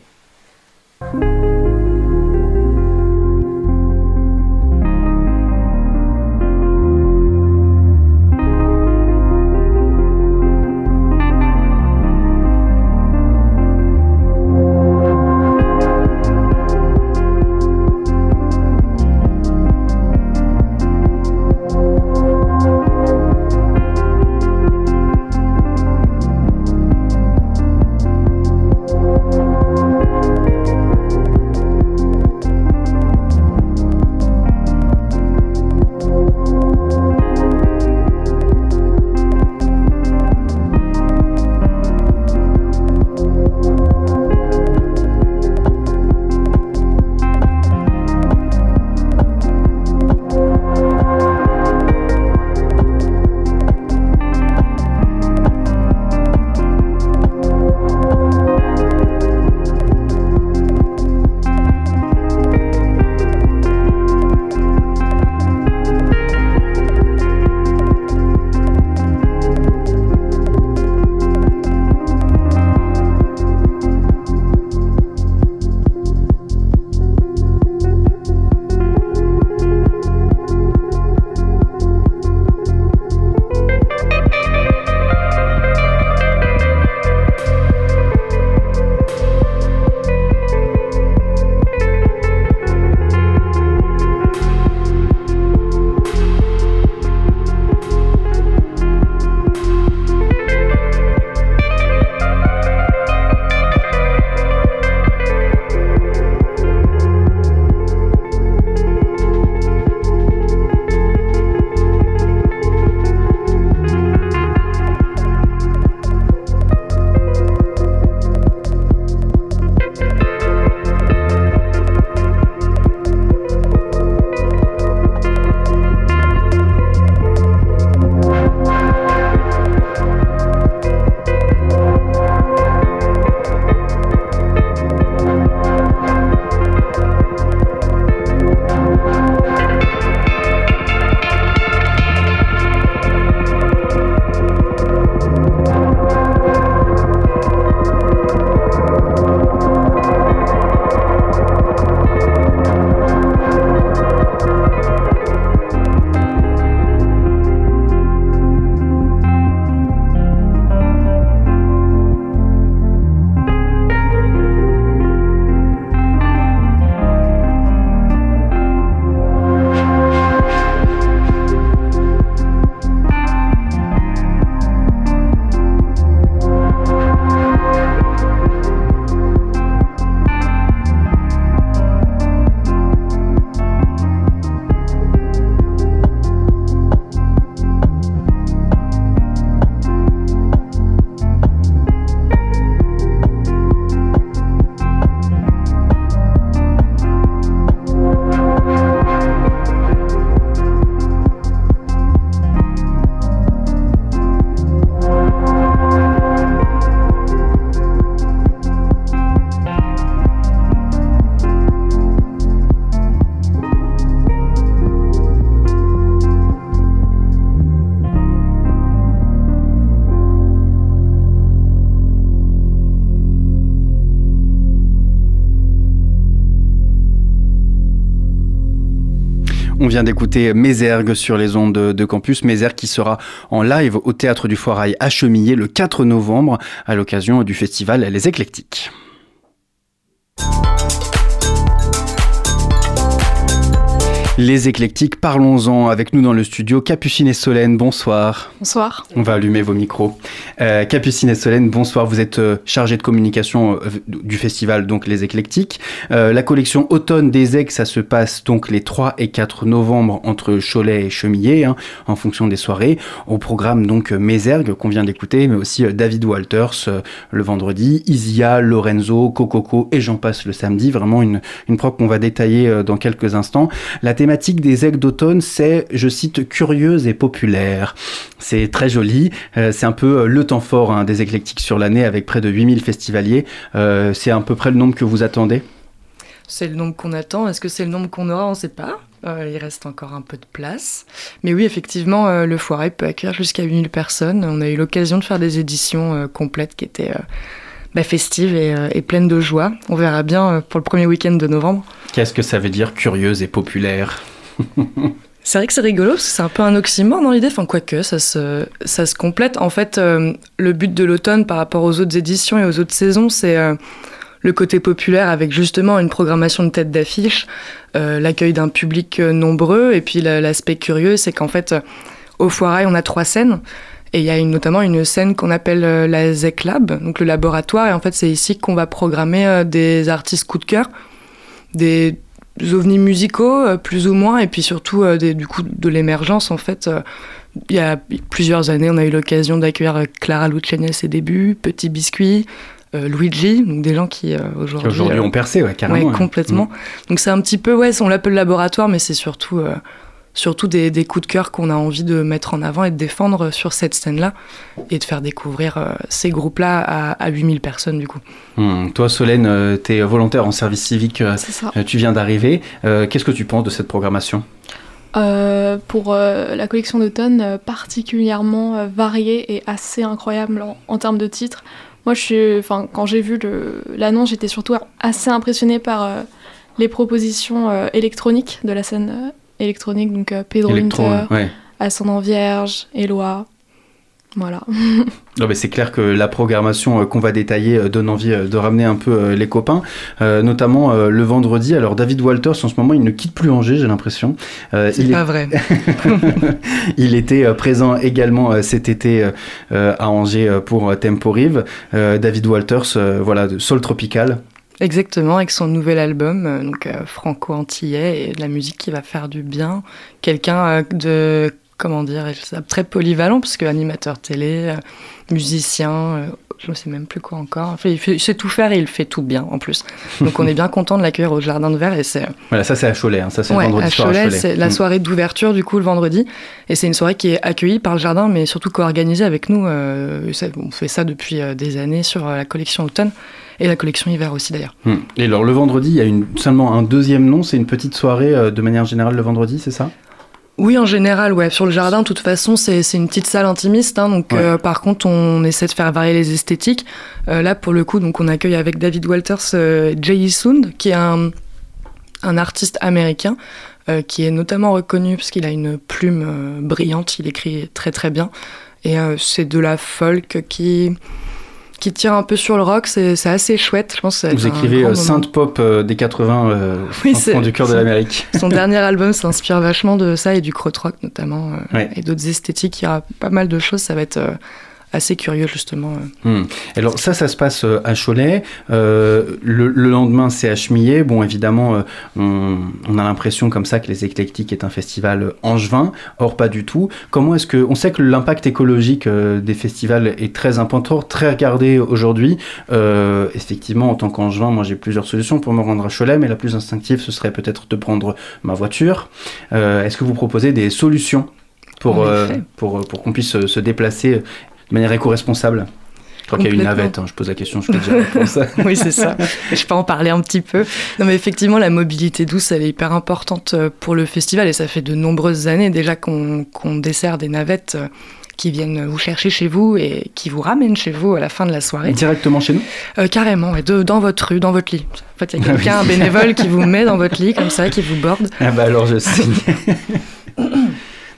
Vient d'écouter Mézergue sur les ondes de, campus. Mézergue qui sera en live au théâtre du Foirail à Chemillé le 4 novembre à l'occasion du festival Les Éclectiques. Les éclectiques, parlons-en avec nous dans le studio. Capucine et Solène, bonsoir. Bonsoir. On va allumer vos micros. Euh, Capucine et Solène, bonsoir. Vous êtes euh, chargée de communication euh, du festival, donc les éclectiques. la collection Automne des Aigues, ça se passe donc les 3 et 4 novembre entre Cholet et Chemillé, hein, en fonction des soirées. Au programme donc Mézergue, qu'on vient d'écouter, mais aussi David Walters le vendredi, Isia, Lorenzo, Cococo et j'en passe le samedi. Vraiment une, une prog qu'on va détailler dans quelques instants. La thématique des aigles d'automne, c'est, je cite, curieuse et populaire. C'est très joli. Euh, c'est un peu euh, le temps fort hein, des éclectiques sur l'année avec près de 8000 festivaliers. Euh, c'est à peu près le nombre que vous attendez? C'est le nombre qu'on attend. Est-ce que c'est le nombre qu'on aura? On ne sait pas. il reste encore un peu de place. Mais oui, effectivement, le foire peut accueillir jusqu'à 8000 personnes. On a eu l'occasion de faire des éditions complètes qui étaient bah, festives et, et, pleines de joie. On verra bien pour le premier week-end de novembre. Qu'est-ce que ça veut dire curieuse et populaire [laughs] C'est vrai que c'est rigolo parce que c'est un peu un oxymore dans l'idée, enfin quoique ça se, ça se complète. En fait, euh, le but de l'automne par rapport aux autres éditions et aux autres saisons, c'est euh, le côté populaire avec justement une programmation de tête d'affiche, euh, l'accueil d'un public nombreux et puis l'aspect curieux, c'est qu'en fait au Foirail on a trois scènes. Et il y a une, notamment une scène qu'on appelle la ZEC Lab, donc le laboratoire. Et en fait, c'est ici qu'on va programmer des artistes coup de cœur des ovnis musicaux, euh, plus ou moins, et puis surtout euh, du coup de l'émergence en fait. Euh, il y a plusieurs années, on a eu l'occasion d'accueillir Clara Luciani à ses débuts, Petit Biscuit, Luigi, donc des gens qui aujourd'hui aujourd'hui ont percé, ouais, carrément. Ouais, complètement. Mm. Donc c'est un petit peu, ouais, on l'appelle laboratoire, mais c'est surtout surtout des, coups de cœur qu'on a envie de mettre en avant et de défendre sur cette scène-là et de faire découvrir euh, ces groupes-là à, 8000 personnes du coup. Hmm. Toi Solène, euh, tu es volontaire en service civique, euh, tu viens d'arriver. Qu'est-ce que tu penses de cette programmation? Pour la collection d'automne, particulièrement variée et assez incroyable en, termes de titres. Moi, je suis, enfin, quand j'ai vu l'annonce, j'étais surtout assez impressionnée par les propositions électroniques de la scène électronique, donc euh, Pedro Winter, Ascendant Vierge, Eloi. Voilà. [laughs] non, mais c'est clair que la programmation euh, qu'on va détailler euh, donne envie de ramener un peu les copains, notamment le vendredi. Alors David Walters en ce moment il ne quitte plus Angers, j'ai l'impression. c'est pas vrai. [laughs] il était présent également cet été à Angers pour Tempo Rive. David Walters, voilà, de Sol Tropical. Exactement, avec son nouvel album, euh, donc euh, franco-antillais, et de la musique qui va faire du bien. Quelqu'un euh, de, comment dire, très polyvalent, parce que animateur télé, musicien, je ne sais même plus quoi encore. Enfin, il, sait tout faire et il fait tout bien en plus. [laughs] Donc on est bien content de l'accueillir au Jardin de Verre. Et c'est... Voilà, ça c'est à Cholet, hein. ça c'est le vendredi à Cholet, C'est la mm. soirée d'ouverture du coup le vendredi. Et c'est une soirée qui est accueillie par le Jardin, mais surtout co-organisée avec nous. on fait ça depuis des années sur la collection automne et la collection hiver aussi d'ailleurs. Hmm. Et alors le vendredi, il y a une, seulement un deuxième nom, c'est une petite soirée euh, de manière générale le vendredi, c'est ça? Oui, en général, ouais. Sur le jardin, de toute façon, c'est une petite salle intimiste. Hein, donc, euh, par contre, on essaie de faire varier les esthétiques. Euh, là, pour le coup, donc, on accueille avec David Walters Jay Sound, qui est un, un artiste américain qui est notamment reconnu parce qu'il a une plume brillante. Il écrit très très bien. Et c'est de la folk qui qui tire un peu sur le rock, c'est assez chouette. Je pense Vous écrivez euh, synth pop euh, des 80 euh, oui, du cœur de l'Amérique. [laughs] Son dernier [laughs] album s'inspire vachement de ça et du krautrock notamment et d'autres esthétiques. Il y a pas mal de choses. Ça va être assez curieux justement. Hmm. Alors ça, ça se passe euh, à Cholet. Euh, le, lendemain, c'est à Chemillé. Bon, évidemment, euh, on, a l'impression comme ça que les Éclectiques est un festival angevin. Or, pas du tout. Comment est-ce que... On sait que l'impact écologique des festivals est très important, très regardé aujourd'hui. effectivement, en tant qu'angevin, moi j'ai plusieurs solutions pour me rendre à Cholet, mais la plus instinctive, ce serait peut-être de prendre ma voiture. est-ce que vous proposez des solutions pour, pour, pour qu'on puisse se déplacer de manière éco-responsable je crois qu'il y a une navette, hein, je pose la question, je peux déjà répondre [laughs] oui, c'est ça. Je peux en parler un petit peu. Non, mais effectivement, la mobilité douce, elle est hyper importante euh, pour le festival et ça fait de nombreuses années déjà qu'on dessert des navettes. Euh, qui viennent vous chercher chez vous et qui vous ramènent chez vous à la fin de la soirée. Directement chez nous Euh, Carrément, de- dans votre rue, dans votre lit. En fait, il y a [laughs] quelqu'un, un bénévole qui vous met dans votre lit comme ça, qui vous borde. Ah bah alors je signe. [laughs]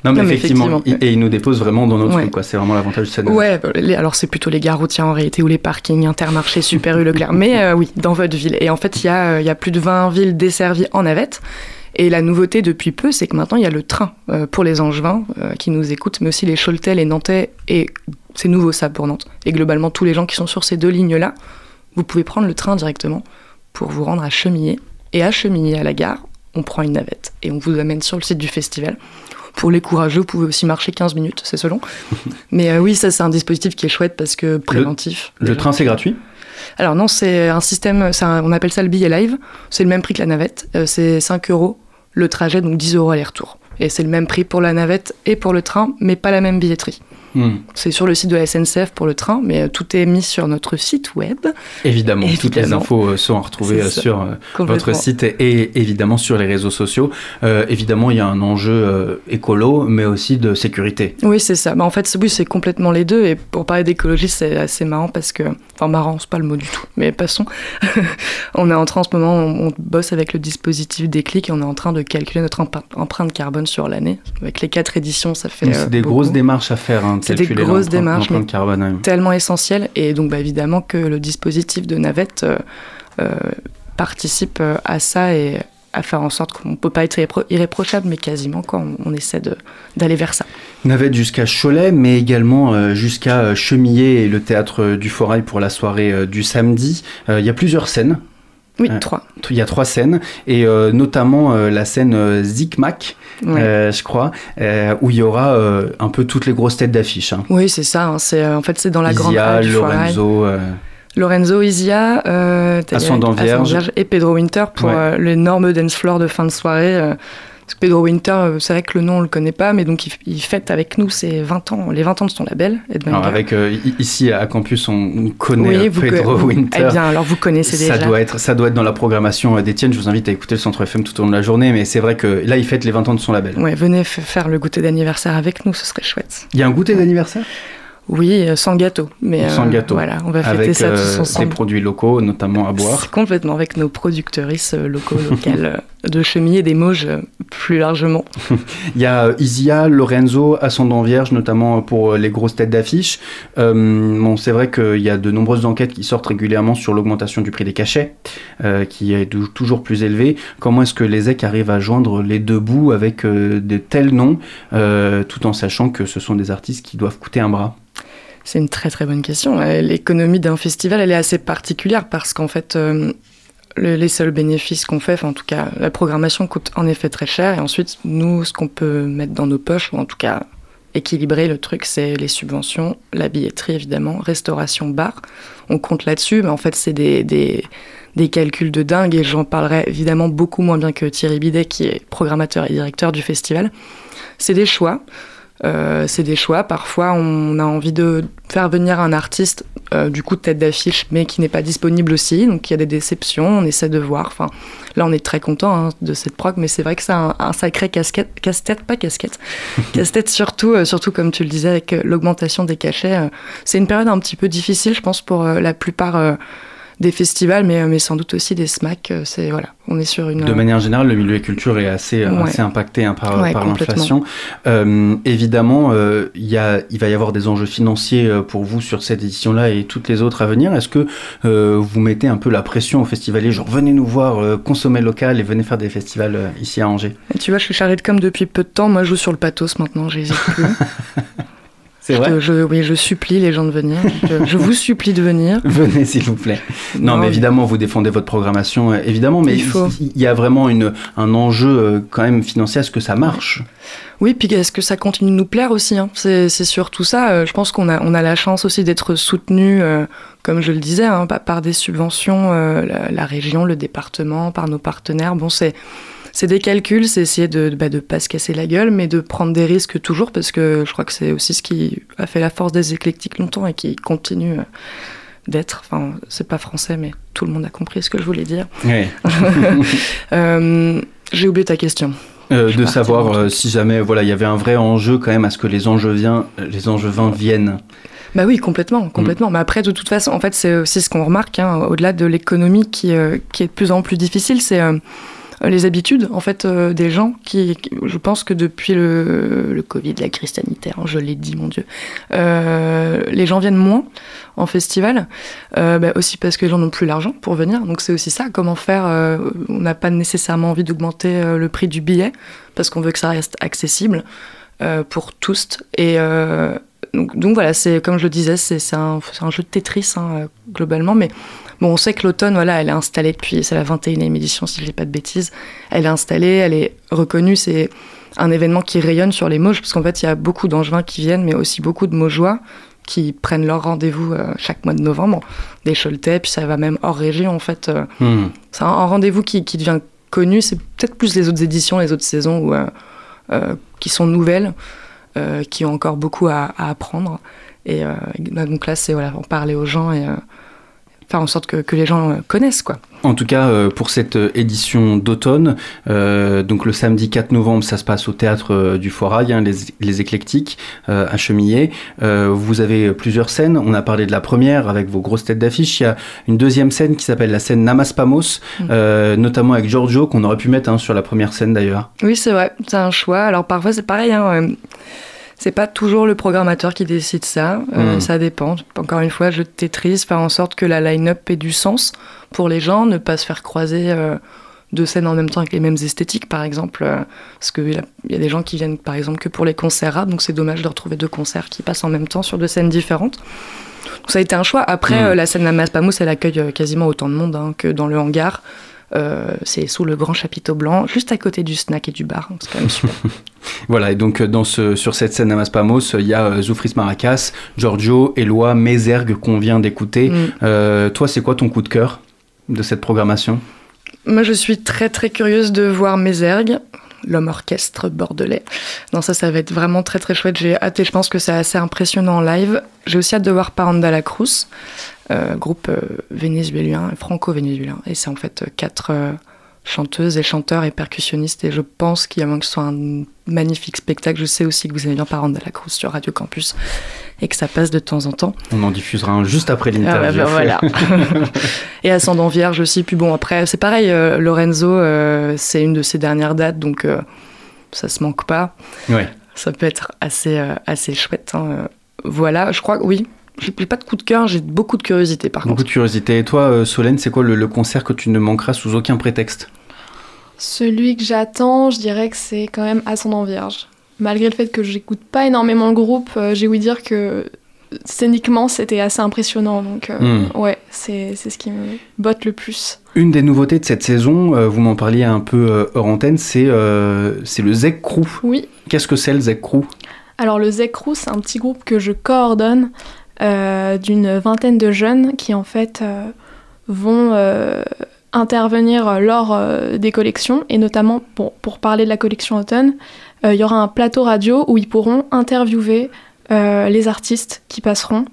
non mais, Non, mais effectivement, et il nous dépose vraiment dans notre Ouais. quoi. C'est vraiment l'avantage de cette Ouais, les- alors c'est plutôt les gares routières en réalité ou les parkings, Intermarché, Super U, Leclerc. [laughs] Mais euh, oui, dans votre ville. Et en fait, il y, a, euh, y a plus de 20 villes desservies en navette. Et la nouveauté depuis peu, c'est que maintenant il y a le train euh, pour les Angevins euh, qui nous écoutent, mais aussi les Choletais, les Nantais. Et c'est nouveau ça pour Nantes. Et globalement, tous les gens qui sont sur ces deux lignes-là, vous pouvez prendre le train directement pour vous rendre à Chemillé. Et à Chemillé, à la gare, on prend une navette et on vous amène sur le site du festival. Pour les courageux, vous pouvez aussi marcher 15 minutes, c'est selon. [laughs] Mais euh, oui, ça c'est un dispositif qui est chouette parce que préventif. Le train c'est gratuit? Alors non, c'est un système, un- on appelle ça le billet live. C'est le même prix que la navette. Euh, c'est 5 euros le trajet, donc 10 euros aller-retour. Et c'est le même prix pour la navette et pour le train, mais pas la même billetterie. Hmm. C'est sur le site de la SNCF pour le train, mais euh, tout est mis sur notre site web. Évidemment, [laughs] toutes les infos euh, sont à retrouver euh, sur votre site et, évidemment sur les réseaux sociaux. Euh, évidemment, il y a un enjeu écolo, mais aussi de sécurité. Oui, c'est ça. Bah, en fait, oui, c'est complètement les deux. Et pour parler d'écologie, c'est assez marrant parce que. Enfin, marrant, c'est pas le mot du tout. Mais passons. [laughs] on est en train, en ce moment, on, on bosse avec le dispositif Déclic et on est en train de calculer notre empreinte carbone sur l'année. Avec les quatre éditions, ça fait. C'est des beaucoup. grosses démarches à faire. Hein, de C'est des calculer grosses l'empreinte- démarches, l'empreinte mais carbone. hein. tellement essentiel. Et donc, bah, évidemment, que le dispositif de navette euh, euh, participe euh, à ça et à faire en sorte qu'on ne peut pas être irrépro- irréprochable, mais quasiment, quoi. On, on essaie d'aller vers ça. Navette jusqu'à Cholet, mais également jusqu'à Chemillé et le théâtre du Forail pour la soirée du samedi. Il y a plusieurs scènes. Oui, Euh, trois. Il y a trois scènes, et euh, notamment euh, la scène Zikmak, Ouais. je crois, où il y aura un peu toutes les grosses têtes d'affiche. Hein. Oui, c'est ça. hein, C'est, en fait, c'est dans la grande Isia, halle du Foirail. Lorenzo. Lorenzo Isia, Ascendant avec Vierge. et Pedro Winter pour Ouais. l'énorme dance floor de fin de soirée. Parce que Pedro Winter, euh, c'est vrai que le nom on le connaît pas, mais donc il, il fête avec nous ses 20 ans, les 20 ans de son label. Alors avec euh, ici à campus, on connaît oui, vous Pedro Winter. Eh bien, alors vous connaissez ça déjà. doit être ça doit être dans la programmation euh, d'Étienne. Je vous invite à écouter le Centre FM tout au long de la journée, mais c'est vrai que là il fête les 20 ans de son label. Ouais, venez faire le goûter d'anniversaire avec nous, ce serait chouette. Il y a un goûter d'anniversaire? Oui, sans gâteau. Mais, sans euh, gâteau. Voilà, on va fêter avec ça euh, tous des ensemble. produits locaux, notamment à boire. Complètement avec nos productrices locaux, locales, [laughs] de chemillé des Mauges plus largement. [laughs] Il y a euh, Isia, Lorenzo, Ascendant Vierge, notamment pour euh, les grosses têtes d'affiche. Euh, bon, c'est vrai qu'il y a de nombreuses enquêtes qui sortent régulièrement sur l'augmentation du prix des cachets, euh, qui est tou- toujours plus élevé. Comment est-ce que les EC arrivent à joindre les deux bouts avec euh, de tels noms, tout en sachant que ce sont des artistes qui doivent coûter un bras? C'est une très très bonne question. L'économie d'un festival, elle est assez particulière parce qu'en fait, le- les seuls bénéfices qu'on fait, en tout cas, la programmation coûte en effet très cher. Et ensuite, nous, ce qu'on peut mettre dans nos poches, ou en tout cas équilibrer le truc, c'est les subventions, la billetterie évidemment, restauration, bar. On compte là-dessus, mais en fait, c'est des, des, des calculs de dingue et j'en parlerai évidemment beaucoup moins bien que Thierry Bidet, qui est programmateur et directeur du festival. C'est des choix. Euh, c'est des choix. Parfois, on a envie de faire venir un artiste, euh, du coup, tête d'affiche, mais qui n'est pas disponible aussi. Donc, il y a des déceptions. On essaie de voir. Enfin, là, on est très content hein, de cette prog, mais c'est vrai que c'est un, un sacré casquette, casse-tête, pas casquette, [laughs] casse-tête surtout, euh, surtout comme tu le disais avec euh, l'augmentation des cachets. c'est une période un petit peu difficile, je pense, pour la plupart. Euh, des festivals, mais, euh, mais sans doute aussi des SMAC. euh, C'est voilà, on est sur une. De manière générale, le milieu culture est assez, euh, Ouais. assez impacté hein, par, Ouais, par complètement. l'inflation. Euh, évidemment, euh, il y a, il va y avoir des enjeux financiers euh, pour vous sur cette édition-là et toutes les autres à venir. Est-ce que euh, vous mettez un peu la pression aux festivaliers, genre venez nous voir, euh, consommer local et venez faire des festivals euh, ici à Angers? Et tu vois, je suis chargée de com depuis peu de temps. Moi, je joue sur le pathos maintenant, j'hésite plus. [laughs] C'est vrai Je- oui, je supplie les gens de venir. Je, je vous supplie de venir. [laughs] Venez s'il vous plaît. Non, mais évidemment, vous défendez votre programmation, euh, évidemment, mais Il faut. il y a vraiment une, un enjeu euh, quand même financier à ce que ça marche. Oui, puis est-ce que ça continue de nous plaire aussi hein? C'est surtout ça. Euh, Je pense qu'on a, on a la chance aussi d'être soutenu, euh, comme je le disais, hein, par, par des subventions, euh, la, la région, le département, par nos partenaires. Bon, c'est c'est des calculs, c'est essayer de ne bah, de pas se casser la gueule, mais de prendre des risques toujours, parce que je crois que c'est aussi ce qui a fait la force des éclectiques longtemps et qui continue euh, d'être. Enfin, c'est pas français, mais tout le monde a compris ce que je voulais dire. Ouais. [laughs] Euh, J'ai oublié ta question. Euh, de savoir euh, si jamais voilà il y avait un vrai enjeu quand même à ce que les angevins, les angevins viennent. Bah oui, complètement, complètement. Mais après, de toute façon, en fait, c'est aussi ce qu'on remarque, hein, au-delà de l'économie qui, qui est de plus en plus difficile, c'est les habitudes, en fait, euh, des gens qui, je pense que depuis le, Covid, la crise sanitaire, je l'ai dit, mon Dieu, euh, les gens viennent moins en festival, euh, bah, aussi parce que les gens n'ont plus l'argent pour venir. Donc c'est aussi ça, comment faire. on n'a pas nécessairement envie d'augmenter le prix du billet, parce qu'on veut que ça reste accessible pour tous. Et donc, donc voilà, c'est comme je le disais, c'est un, jeu de Tetris hein, euh, globalement, mais bon, on sait que l'automne, voilà, elle est installée depuis, c'est la 21e édition si je dis pas de bêtises, elle est installée, elle est reconnue, c'est un événement qui rayonne sur les Mauges, parce qu'en fait, il y a beaucoup d'angevins qui viennent, mais aussi beaucoup de Maugeois qui prennent leur rendez-vous euh, chaque mois de novembre, des Choletais, puis ça va même hors région, en fait. euh, Hmm. c'est un, un rendez-vous qui, qui devient connu. C'est peut-être plus les autres éditions, les autres saisons où, euh, qui sont nouvelles, qui ont encore beaucoup à, apprendre. Et euh, donc là, c'est voilà, en parler aux gens et euh, faire en sorte que, que les gens euh, connaissent. quoi. En tout cas, euh, pour cette euh, édition d'automne, euh, donc le samedi 4 novembre, ça se passe au théâtre euh, du Foirail, hein, les, les Éclectiques, à Chemillé. Vous avez plusieurs scènes. On a parlé de la première avec vos grosses têtes d'affiche. Il y a une deuxième scène qui s'appelle la scène Namaspamos, euh, notamment avec Giorgio, qu'on aurait pu mettre hein, sur la première scène d'ailleurs. Oui, c'est vrai, c'est un choix. Alors parfois, c'est pareil. Hein, c'est pas toujours le programmateur qui décide ça. Euh, Mm. Ça dépend. Encore une fois, je Tetris, faire en sorte que la line-up ait du sens pour les gens, ne pas se faire croiser euh, deux scènes en même temps avec les mêmes esthétiques, par exemple. euh, parce qu'il y, a- il y a des gens qui viennent, par exemple, que pour les concerts rap, donc c'est dommage de retrouver deux concerts qui passent en même temps sur deux scènes différentes. Donc ça a été un choix. Après, Mm. euh, la scène Namas Pamos, elle accueille quasiment autant de monde hein, que dans le hangar. Euh, c'est sous le grand chapiteau blanc, juste à côté du snack et du bar. C'est quand même super. [laughs] Voilà, et donc euh, dans ce, sur cette scène Namaspamos, il y a euh, Zoufris Maracas, Giorgio, Eloi, Mézergue qu'on vient d'écouter. Mm. Euh, toi, c'est quoi ton coup de cœur de cette programmation? Moi, je suis très très curieuse de voir Mézergue, l'homme orchestre bordelais. Non, ça, ça va être vraiment très très chouette. J'ai hâte et je pense que c'est assez impressionnant en live. J'ai aussi hâte de voir Paranda la Cruz, euh, groupe euh, vénézuélien, franco-vénézuélien. Et c'est en fait euh, quatre chanteuses et chanteurs et percussionnistes. Et je pense qu'il y a moyen que ce soit un magnifique spectacle. Je sais aussi que vous aimez bien Paranda la Cruz sur Radio Campus et que ça passe de temps en temps. On en diffusera un juste après Ah bah, l'interview. bah, voilà. [laughs] et Ascendant Vierge aussi. Puis bon, après, c'est pareil, euh, Lorenzo, euh, c'est une de ses dernières dates, donc euh, ça se manque pas. Ouais. Ça peut être assez, euh, assez chouette. hein. Voilà, je crois que oui. J'ai pas de coup de cœur, j'ai beaucoup de curiosité par Beaucoup contre. de curiosité. Et toi, euh, Solène, c'est quoi le, le concert que tu ne manqueras sous aucun prétexte Celui que j'attends, je dirais que c'est quand même Ascendant Vierge. Malgré le fait que j'écoute pas énormément le groupe, euh, j'ai ouï dire que scéniquement c'était assez impressionnant. Donc euh, Mm. ouais, c'est c'est ce qui me botte le plus. Une des nouveautés de cette saison, euh, vous m'en parliez un peu euh, hors antenne, c'est euh, c'est le Zeg Crew. Oui. Qu'est-ce que c'est le Zeg Crew? Alors le Zeg Crew, c'est un petit groupe que je coordonne d'une vingtaine de jeunes qui en fait euh, vont euh, intervenir lors euh, des collections et notamment pour, pour parler de la collection automne, euh, il y aura un plateau radio où ils pourront interviewer euh, les artistes qui passeront.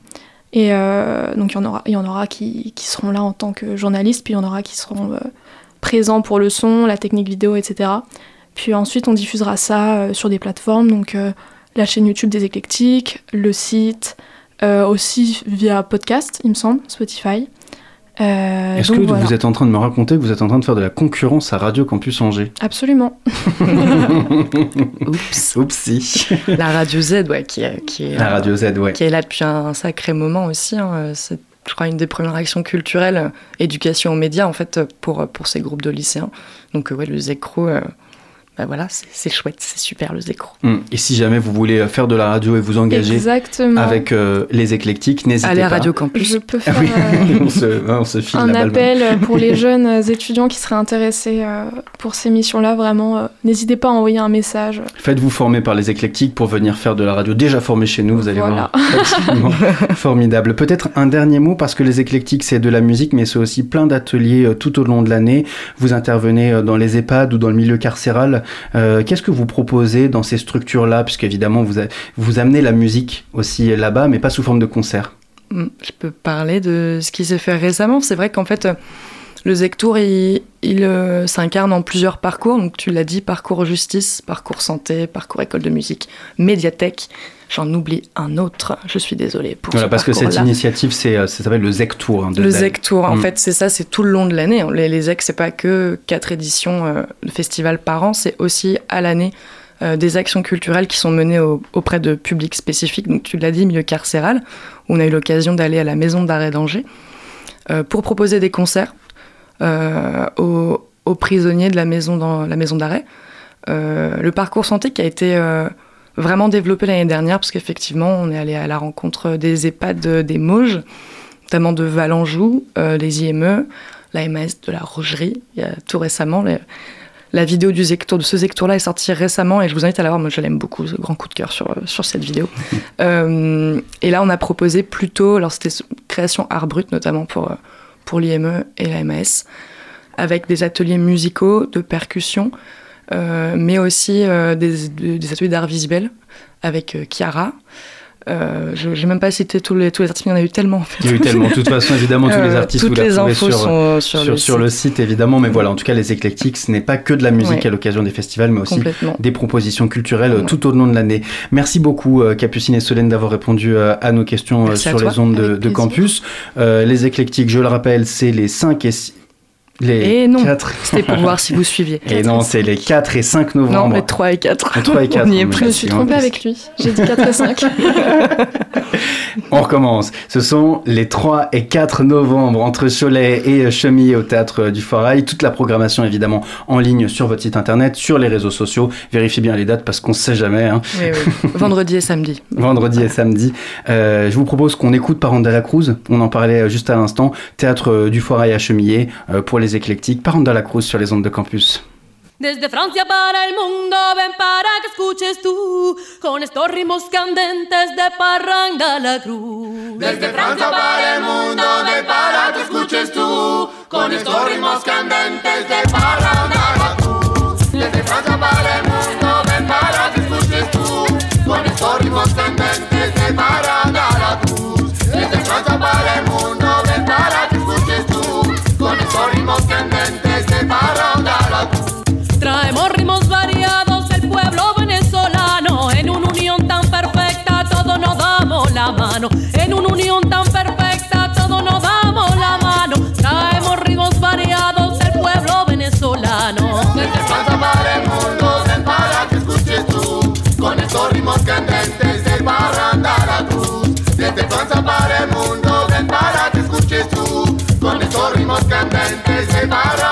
Et euh, donc il y en aura, y en aura qui, qui seront là en tant que journalistes, puis il y en aura qui seront euh, présents pour le son, la technique vidéo, etc. Puis ensuite on diffusera ça euh, sur des plateformes, donc euh, la chaîne YouTube des éclectiques, le site, euh, aussi via podcast, il me semble, Spotify. Euh, Est-ce que voilà. vous êtes en train de me raconter que vous êtes en train de faire de la concurrence à Radio Campus Angers? Absolument. Oups. [laughs] Oupsie. La Radio Z, ouais, qui est, qui est, La Radio Z, ouais. qui est là depuis un sacré moment aussi. hein. C'est, je crois, une des premières actions culturelles, éducation aux médias, en fait, pour, pour ces groupes de lycéens. Donc, euh, ouais, le Zecro, euh, bah voilà, c'est, chouette, c'est super le Zecro. Hum. Et si jamais vous voulez faire de la radio et vous engager Exactement. avec euh, les éclectiques, n'hésitez Allez à pas. Radio Campus. Je peux Ah faire oui, euh, [laughs] on, se, ouais, on se file un la appel pour les [laughs] jeunes étudiants qui seraient intéressés euh, pour ces missions-là. Vraiment, euh, n'hésitez pas à envoyer un message. Faites-vous former par les éclectiques pour venir faire de la radio. Déjà formé chez nous, vous allez Voilà. voir. Absolument [laughs] formidable. Peut-être un dernier mot parce que les éclectiques, c'est de la musique, mais c'est aussi plein d'ateliers euh, tout au long de l'année. Vous intervenez euh, dans les EHPAD ou dans le milieu carcéral. Euh, Qu'est-ce que vous proposez dans ces structures-là? Puisqu'évidemment, vous, vous amenez la musique aussi là-bas, mais pas sous forme de concert. Mm, Je peux parler de ce qui s'est fait récemment. C'est vrai qu'en fait, le Zectour, il, il euh, s'incarne en plusieurs parcours. Donc, tu l'as dit, parcours justice, parcours santé, parcours école de musique, médiathèque. J'en oublie un autre, je suis désolée pour Voilà, ce parce que cette initiative, c'est, euh, ça s'appelle le ZEC Tour. hein, de Le. ZEC Tour, en Mm. fait, c'est ça, c'est tout le long de l'année. Les, les ZEC, c'est pas que quatre éditions euh, de festival par an, c'est aussi à l'année euh, des actions culturelles qui sont menées au- auprès de publics spécifiques. Donc, tu l'as dit, milieu carcéral, où on a eu l'occasion d'aller à la maison d'arrêt d'Angers euh, pour proposer des concerts aux, aux prisonniers de la maison, dans, la maison d'arrêt. Euh, le parcours santé qui a été euh, vraiment développé l'année dernière, parce qu'effectivement, on est allé à la rencontre des EHPAD euh, des Mauges, notamment de Valenjou, euh, les IME, la MAS de la Rogerie, il y a tout récemment. les- la vidéo du Zectour, de ce Zectour-là est sortie récemment et je vous invite à la voir. Moi, je l'aime beaucoup, ce grand coup de cœur sur, euh, sur cette vidéo. [laughs] Euh, et là, on a proposé plutôt, alors c'était création art brut, notamment pour, euh, pour l'IME et la MAS, avec des ateliers musicaux, de percussion, euh, mais aussi euh, des, des- ateliers d'art visuel avec euh, Chiara. Euh, je n'ai même pas cité tous les, tous les artistes, mais il y en a eu tellement. En fait. Il y a eu tellement. De toute façon, évidemment, tous les Euh, artistes, toutes vous les infos sur, sont sur, sur, le sur site. le site, évidemment. Mais voilà, en tout cas, les éclectiques, ce n'est pas que de la musique Ouais. à l'occasion des festivals, mais aussi des propositions culturelles euh, Ouais. tout au long de l'année. Merci beaucoup, euh, Capucine et Solène, d'avoir répondu euh, à nos questions euh, Merci sur les ondes de, campus. Euh, les éclectiques, je le rappelle, c'est les 5 et 6. Les Et non, 4. C'était pour voir si vous suiviez. Et non, c'est les 4 et 5 Non, novembre. mais 3 et 4. Les 3 et 4. On y est mais Je me suis trompée plus. avec lui. J'ai dit 4 et 5. [laughs] On recommence. Ce sont les 3 et 4 novembre entre Cholet et Chemillé au théâtre du Forail. Toute la programmation évidemment en ligne sur votre site internet, sur les réseaux sociaux. Vérifiez bien les dates parce qu'on ne sait jamais. hein. Oui, oui. [laughs] Vendredi et samedi. Vendredi et samedi. Euh, je vous propose qu'on écoute Paranda la Cruz. On en parlait euh, juste à l'instant. Théâtre euh, du Forail à Chemillé euh, pour les éclectiques. Paranda la Cruz sur les ondes de campus. Desde Francia para el mundo, ven para que escuches tú, con estos ritmos candentes de Parranda la Cruz. Desde Francia para el mundo, ven para que escuches tú, con estos ritmos candentes de Parranda la Cruz. Desde Francia para Francia para el mundo, ven para que escuches tú, con estos ritmos candentes de Parranda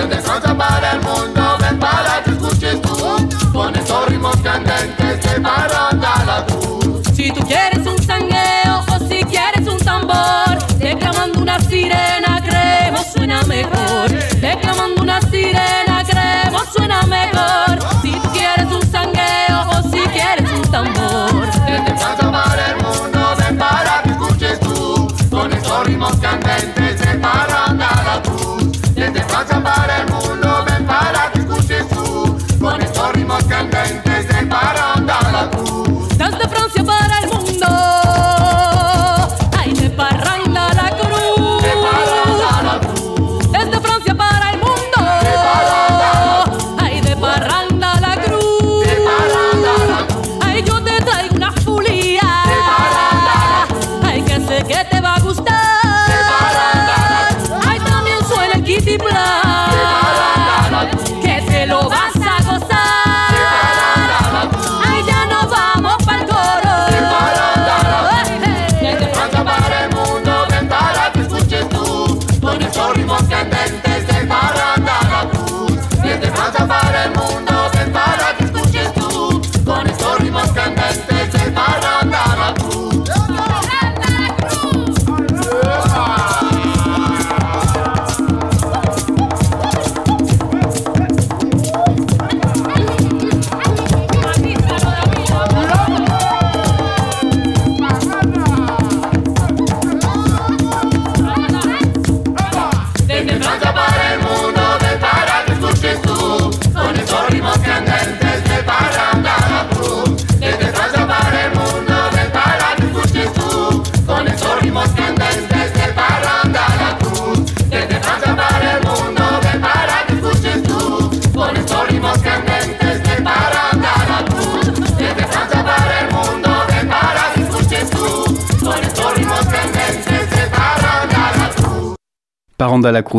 Desde Francia para el mundo, ven para que escuches tú, con estos ritmos candentes de Parranda la Cruz. Si tú quieres un sangueo o si quieres un tambor, declamando una sirena, creemos suena mejor. Declamando una sirena, creemos suena mejor.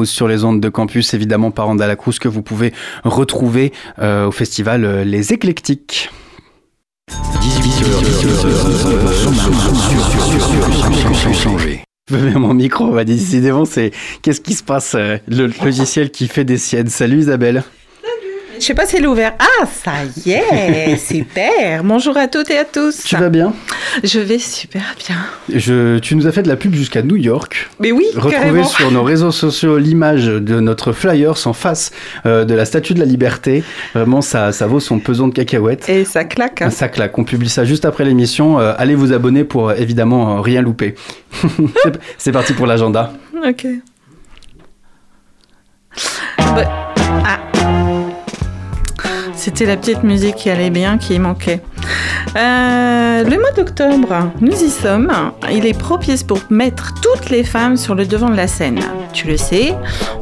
Sur les ondes de campus, évidemment la Cruz que vous pouvez retrouver euh, au festival euh, Les Éclectiques. 18h, Je mets mon micro, décidément, c'est qu'est-ce qui se passe euh, Le logiciel qui fait des siennes. Salut Isabelle. Je sais pas si elle est ouverte. Ah, ça y est, [laughs] super. Bonjour à toutes et à tous. Tu vas bien? Je vais super bien. Je, Tu nous as fait de la pub jusqu'à New York. Mais oui, Retrouvez carrément. sur nos réseaux sociaux l'image de notre flyers en face euh, de la Statue de la Liberté. Vraiment, ça, ça vaut son pesant de cacahuètes. Et ça claque. hein. Ça claque. On publie ça juste après l'émission. Euh, allez vous abonner pour euh, évidemment euh, rien louper. [laughs] C'est- parti pour l'agenda. Ok. Bah, ah. C'était la petite musique qui allait bien, qui manquait. Euh, le mois d'octobre, nous y sommes. Il est propice pour mettre toutes les femmes sur le devant de la scène. Tu le sais,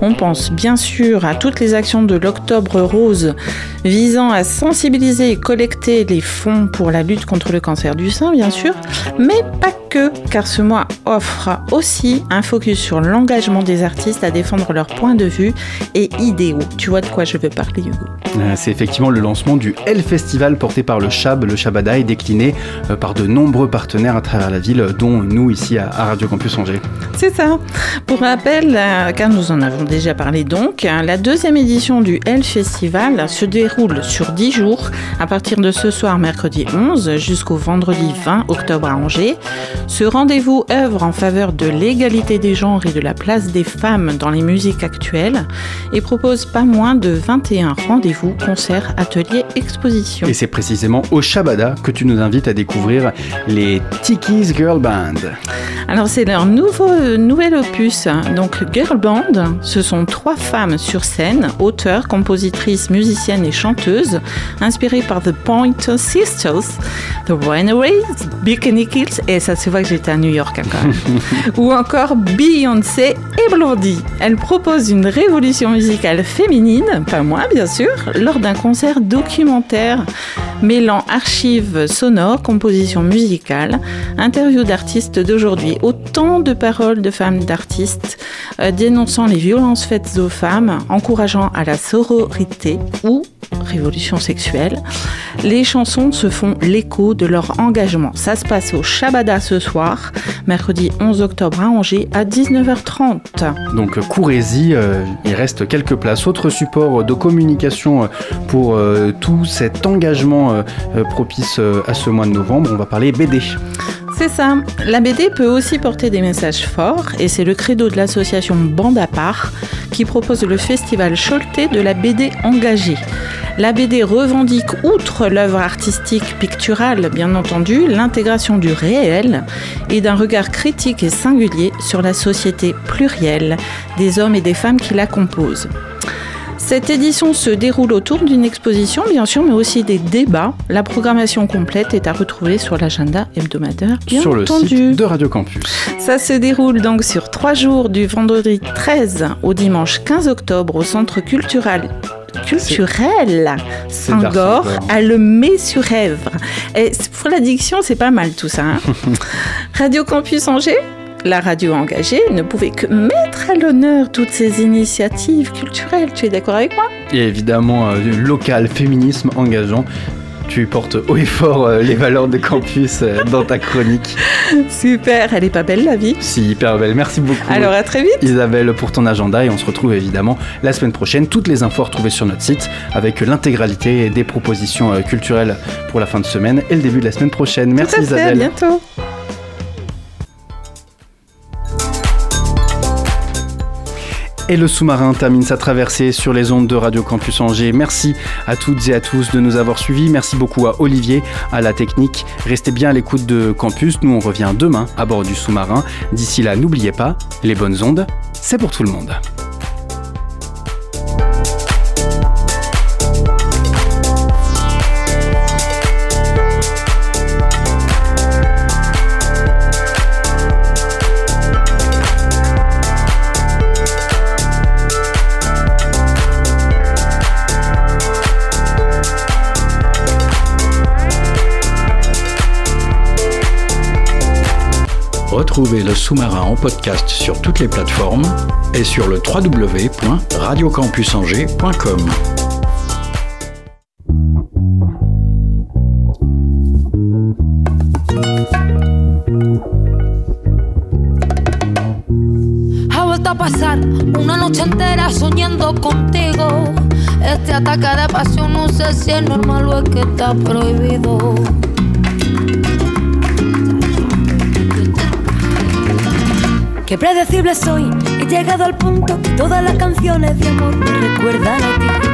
on pense bien sûr à toutes les actions de l'Octobre Rose visant à sensibiliser et collecter les fonds pour la lutte contre le cancer du sein, bien sûr, mais pas que, car ce mois offre aussi un focus sur l'engagement des artistes à défendre leurs points de vue et idéaux. Tu vois de quoi je veux parler, Hugo Euh, C'est effectivement le lancement du L Festival porté par le Chab, le Shabada, et décliné euh, par de nombreux partenaires à travers la ville, dont nous ici à, Radio Campus Angers. C'est ça. Pour rappel, euh, car nous en avons déjà parlé donc, hein, la deuxième édition du L Festival se déroule sur 10 jours, à partir de ce soir mercredi 11 jusqu'au vendredi 20 octobre à Angers. Ce rendez-vous œuvre en faveur de l'égalité des genres et de la place des femmes dans les musiques actuelles et propose pas moins de 21 rendez-vous, concerts, ateliers, expositions. Et c'est précisément au Shabada que tu nous invites à découvrir les Tiki's Girl Band. Alors c'est leur nouveau, euh, nouvel opus. Donc Girl Band, ce sont trois femmes sur scène, auteurs, compositrices, musiciennes et chanteuses, inspirées par The Pointer Sisters, The Runaways, Bikini Kills, et ça se voit que j'étais à New York hein, quand même, [laughs] ou encore Beyoncé et Blondie. Elles proposent une révolution musicale féminine, pas moi bien sûr, lors d'un concert documentaire mêlant archives sonores, compositions musicales, interviews d'artistes d'aujourd'hui, autant de paroles de femmes d'artistes euh, dénonçant les violences faites aux femmes, encourageant à la sororité ou révolution sexuelle. Les chansons se font l'écho de leur engagement. Ça se passe au Shabada ce soir, mercredi 11 octobre à Angers à 19h30. Donc courez-y, euh, il reste quelques places. Autre support de communication euh, pour euh, tout cet engagement propice à ce mois de novembre, on va parler BD. C'est ça. La BD peut aussi porter des messages forts et c'est le credo de l'association Bande à part qui propose le festival Choletais de la BD engagée. La BD revendique, outre l'œuvre artistique picturale bien entendu, l'intégration du réel et d'un regard critique et singulier sur la société plurielle des hommes et des femmes qui la composent. Cette édition se déroule autour d'une exposition, bien sûr, mais aussi des débats. La programmation complète est à retrouver sur l'agenda hebdomadaire, bien sur le entendu. site de Radio Campus. Ça se déroule donc sur trois jours, du vendredi 13 au dimanche 15 octobre, au centre culturel culturel Saint-Gor Saint-Gor. à Le c'est- pour l'addiction, c'est pas mal tout ça. hein. [laughs] Radio Campus Angers la radio engagée ne pouvait que mettre à l'honneur toutes ces initiatives culturelles. Tu es d'accord avec moi? Et évidemment, euh, local, féminisme engageant. Tu portes haut et fort euh, les valeurs de campus euh, dans ta chronique. [laughs] Super, elle est pas belle la vie Si, hyper belle. Merci beaucoup. Alors à très vite Isabelle pour ton agenda et on se retrouve évidemment la semaine prochaine. Toutes les infos retrouvées sur notre site avec l'intégralité des propositions euh, culturelles pour la fin de semaine et le début de la semaine prochaine. Merci Tout à fait, à Isabelle. bientôt Et le sous-marin termine sa traversée sur les ondes de Radio Campus Angers. Merci à toutes et à tous de nous avoir suivis. Merci beaucoup à Olivier, à la technique. Restez bien à l'écoute de Campus. Nous, on revient demain à bord du sous-marin. D'ici là, n'oubliez pas, les bonnes ondes, c'est pour tout le monde. Retrouvez le sous-marin en podcast sur toutes les plateformes et sur le www.radiocampusangers.com. Ha vuelto a pasar una noche entera soñando contigo. Este ataque de pasión no sé si es normal o es que está prohibido. Qué predecible soy, he llegado al punto que todas las canciones de amor me recuerdan a ti.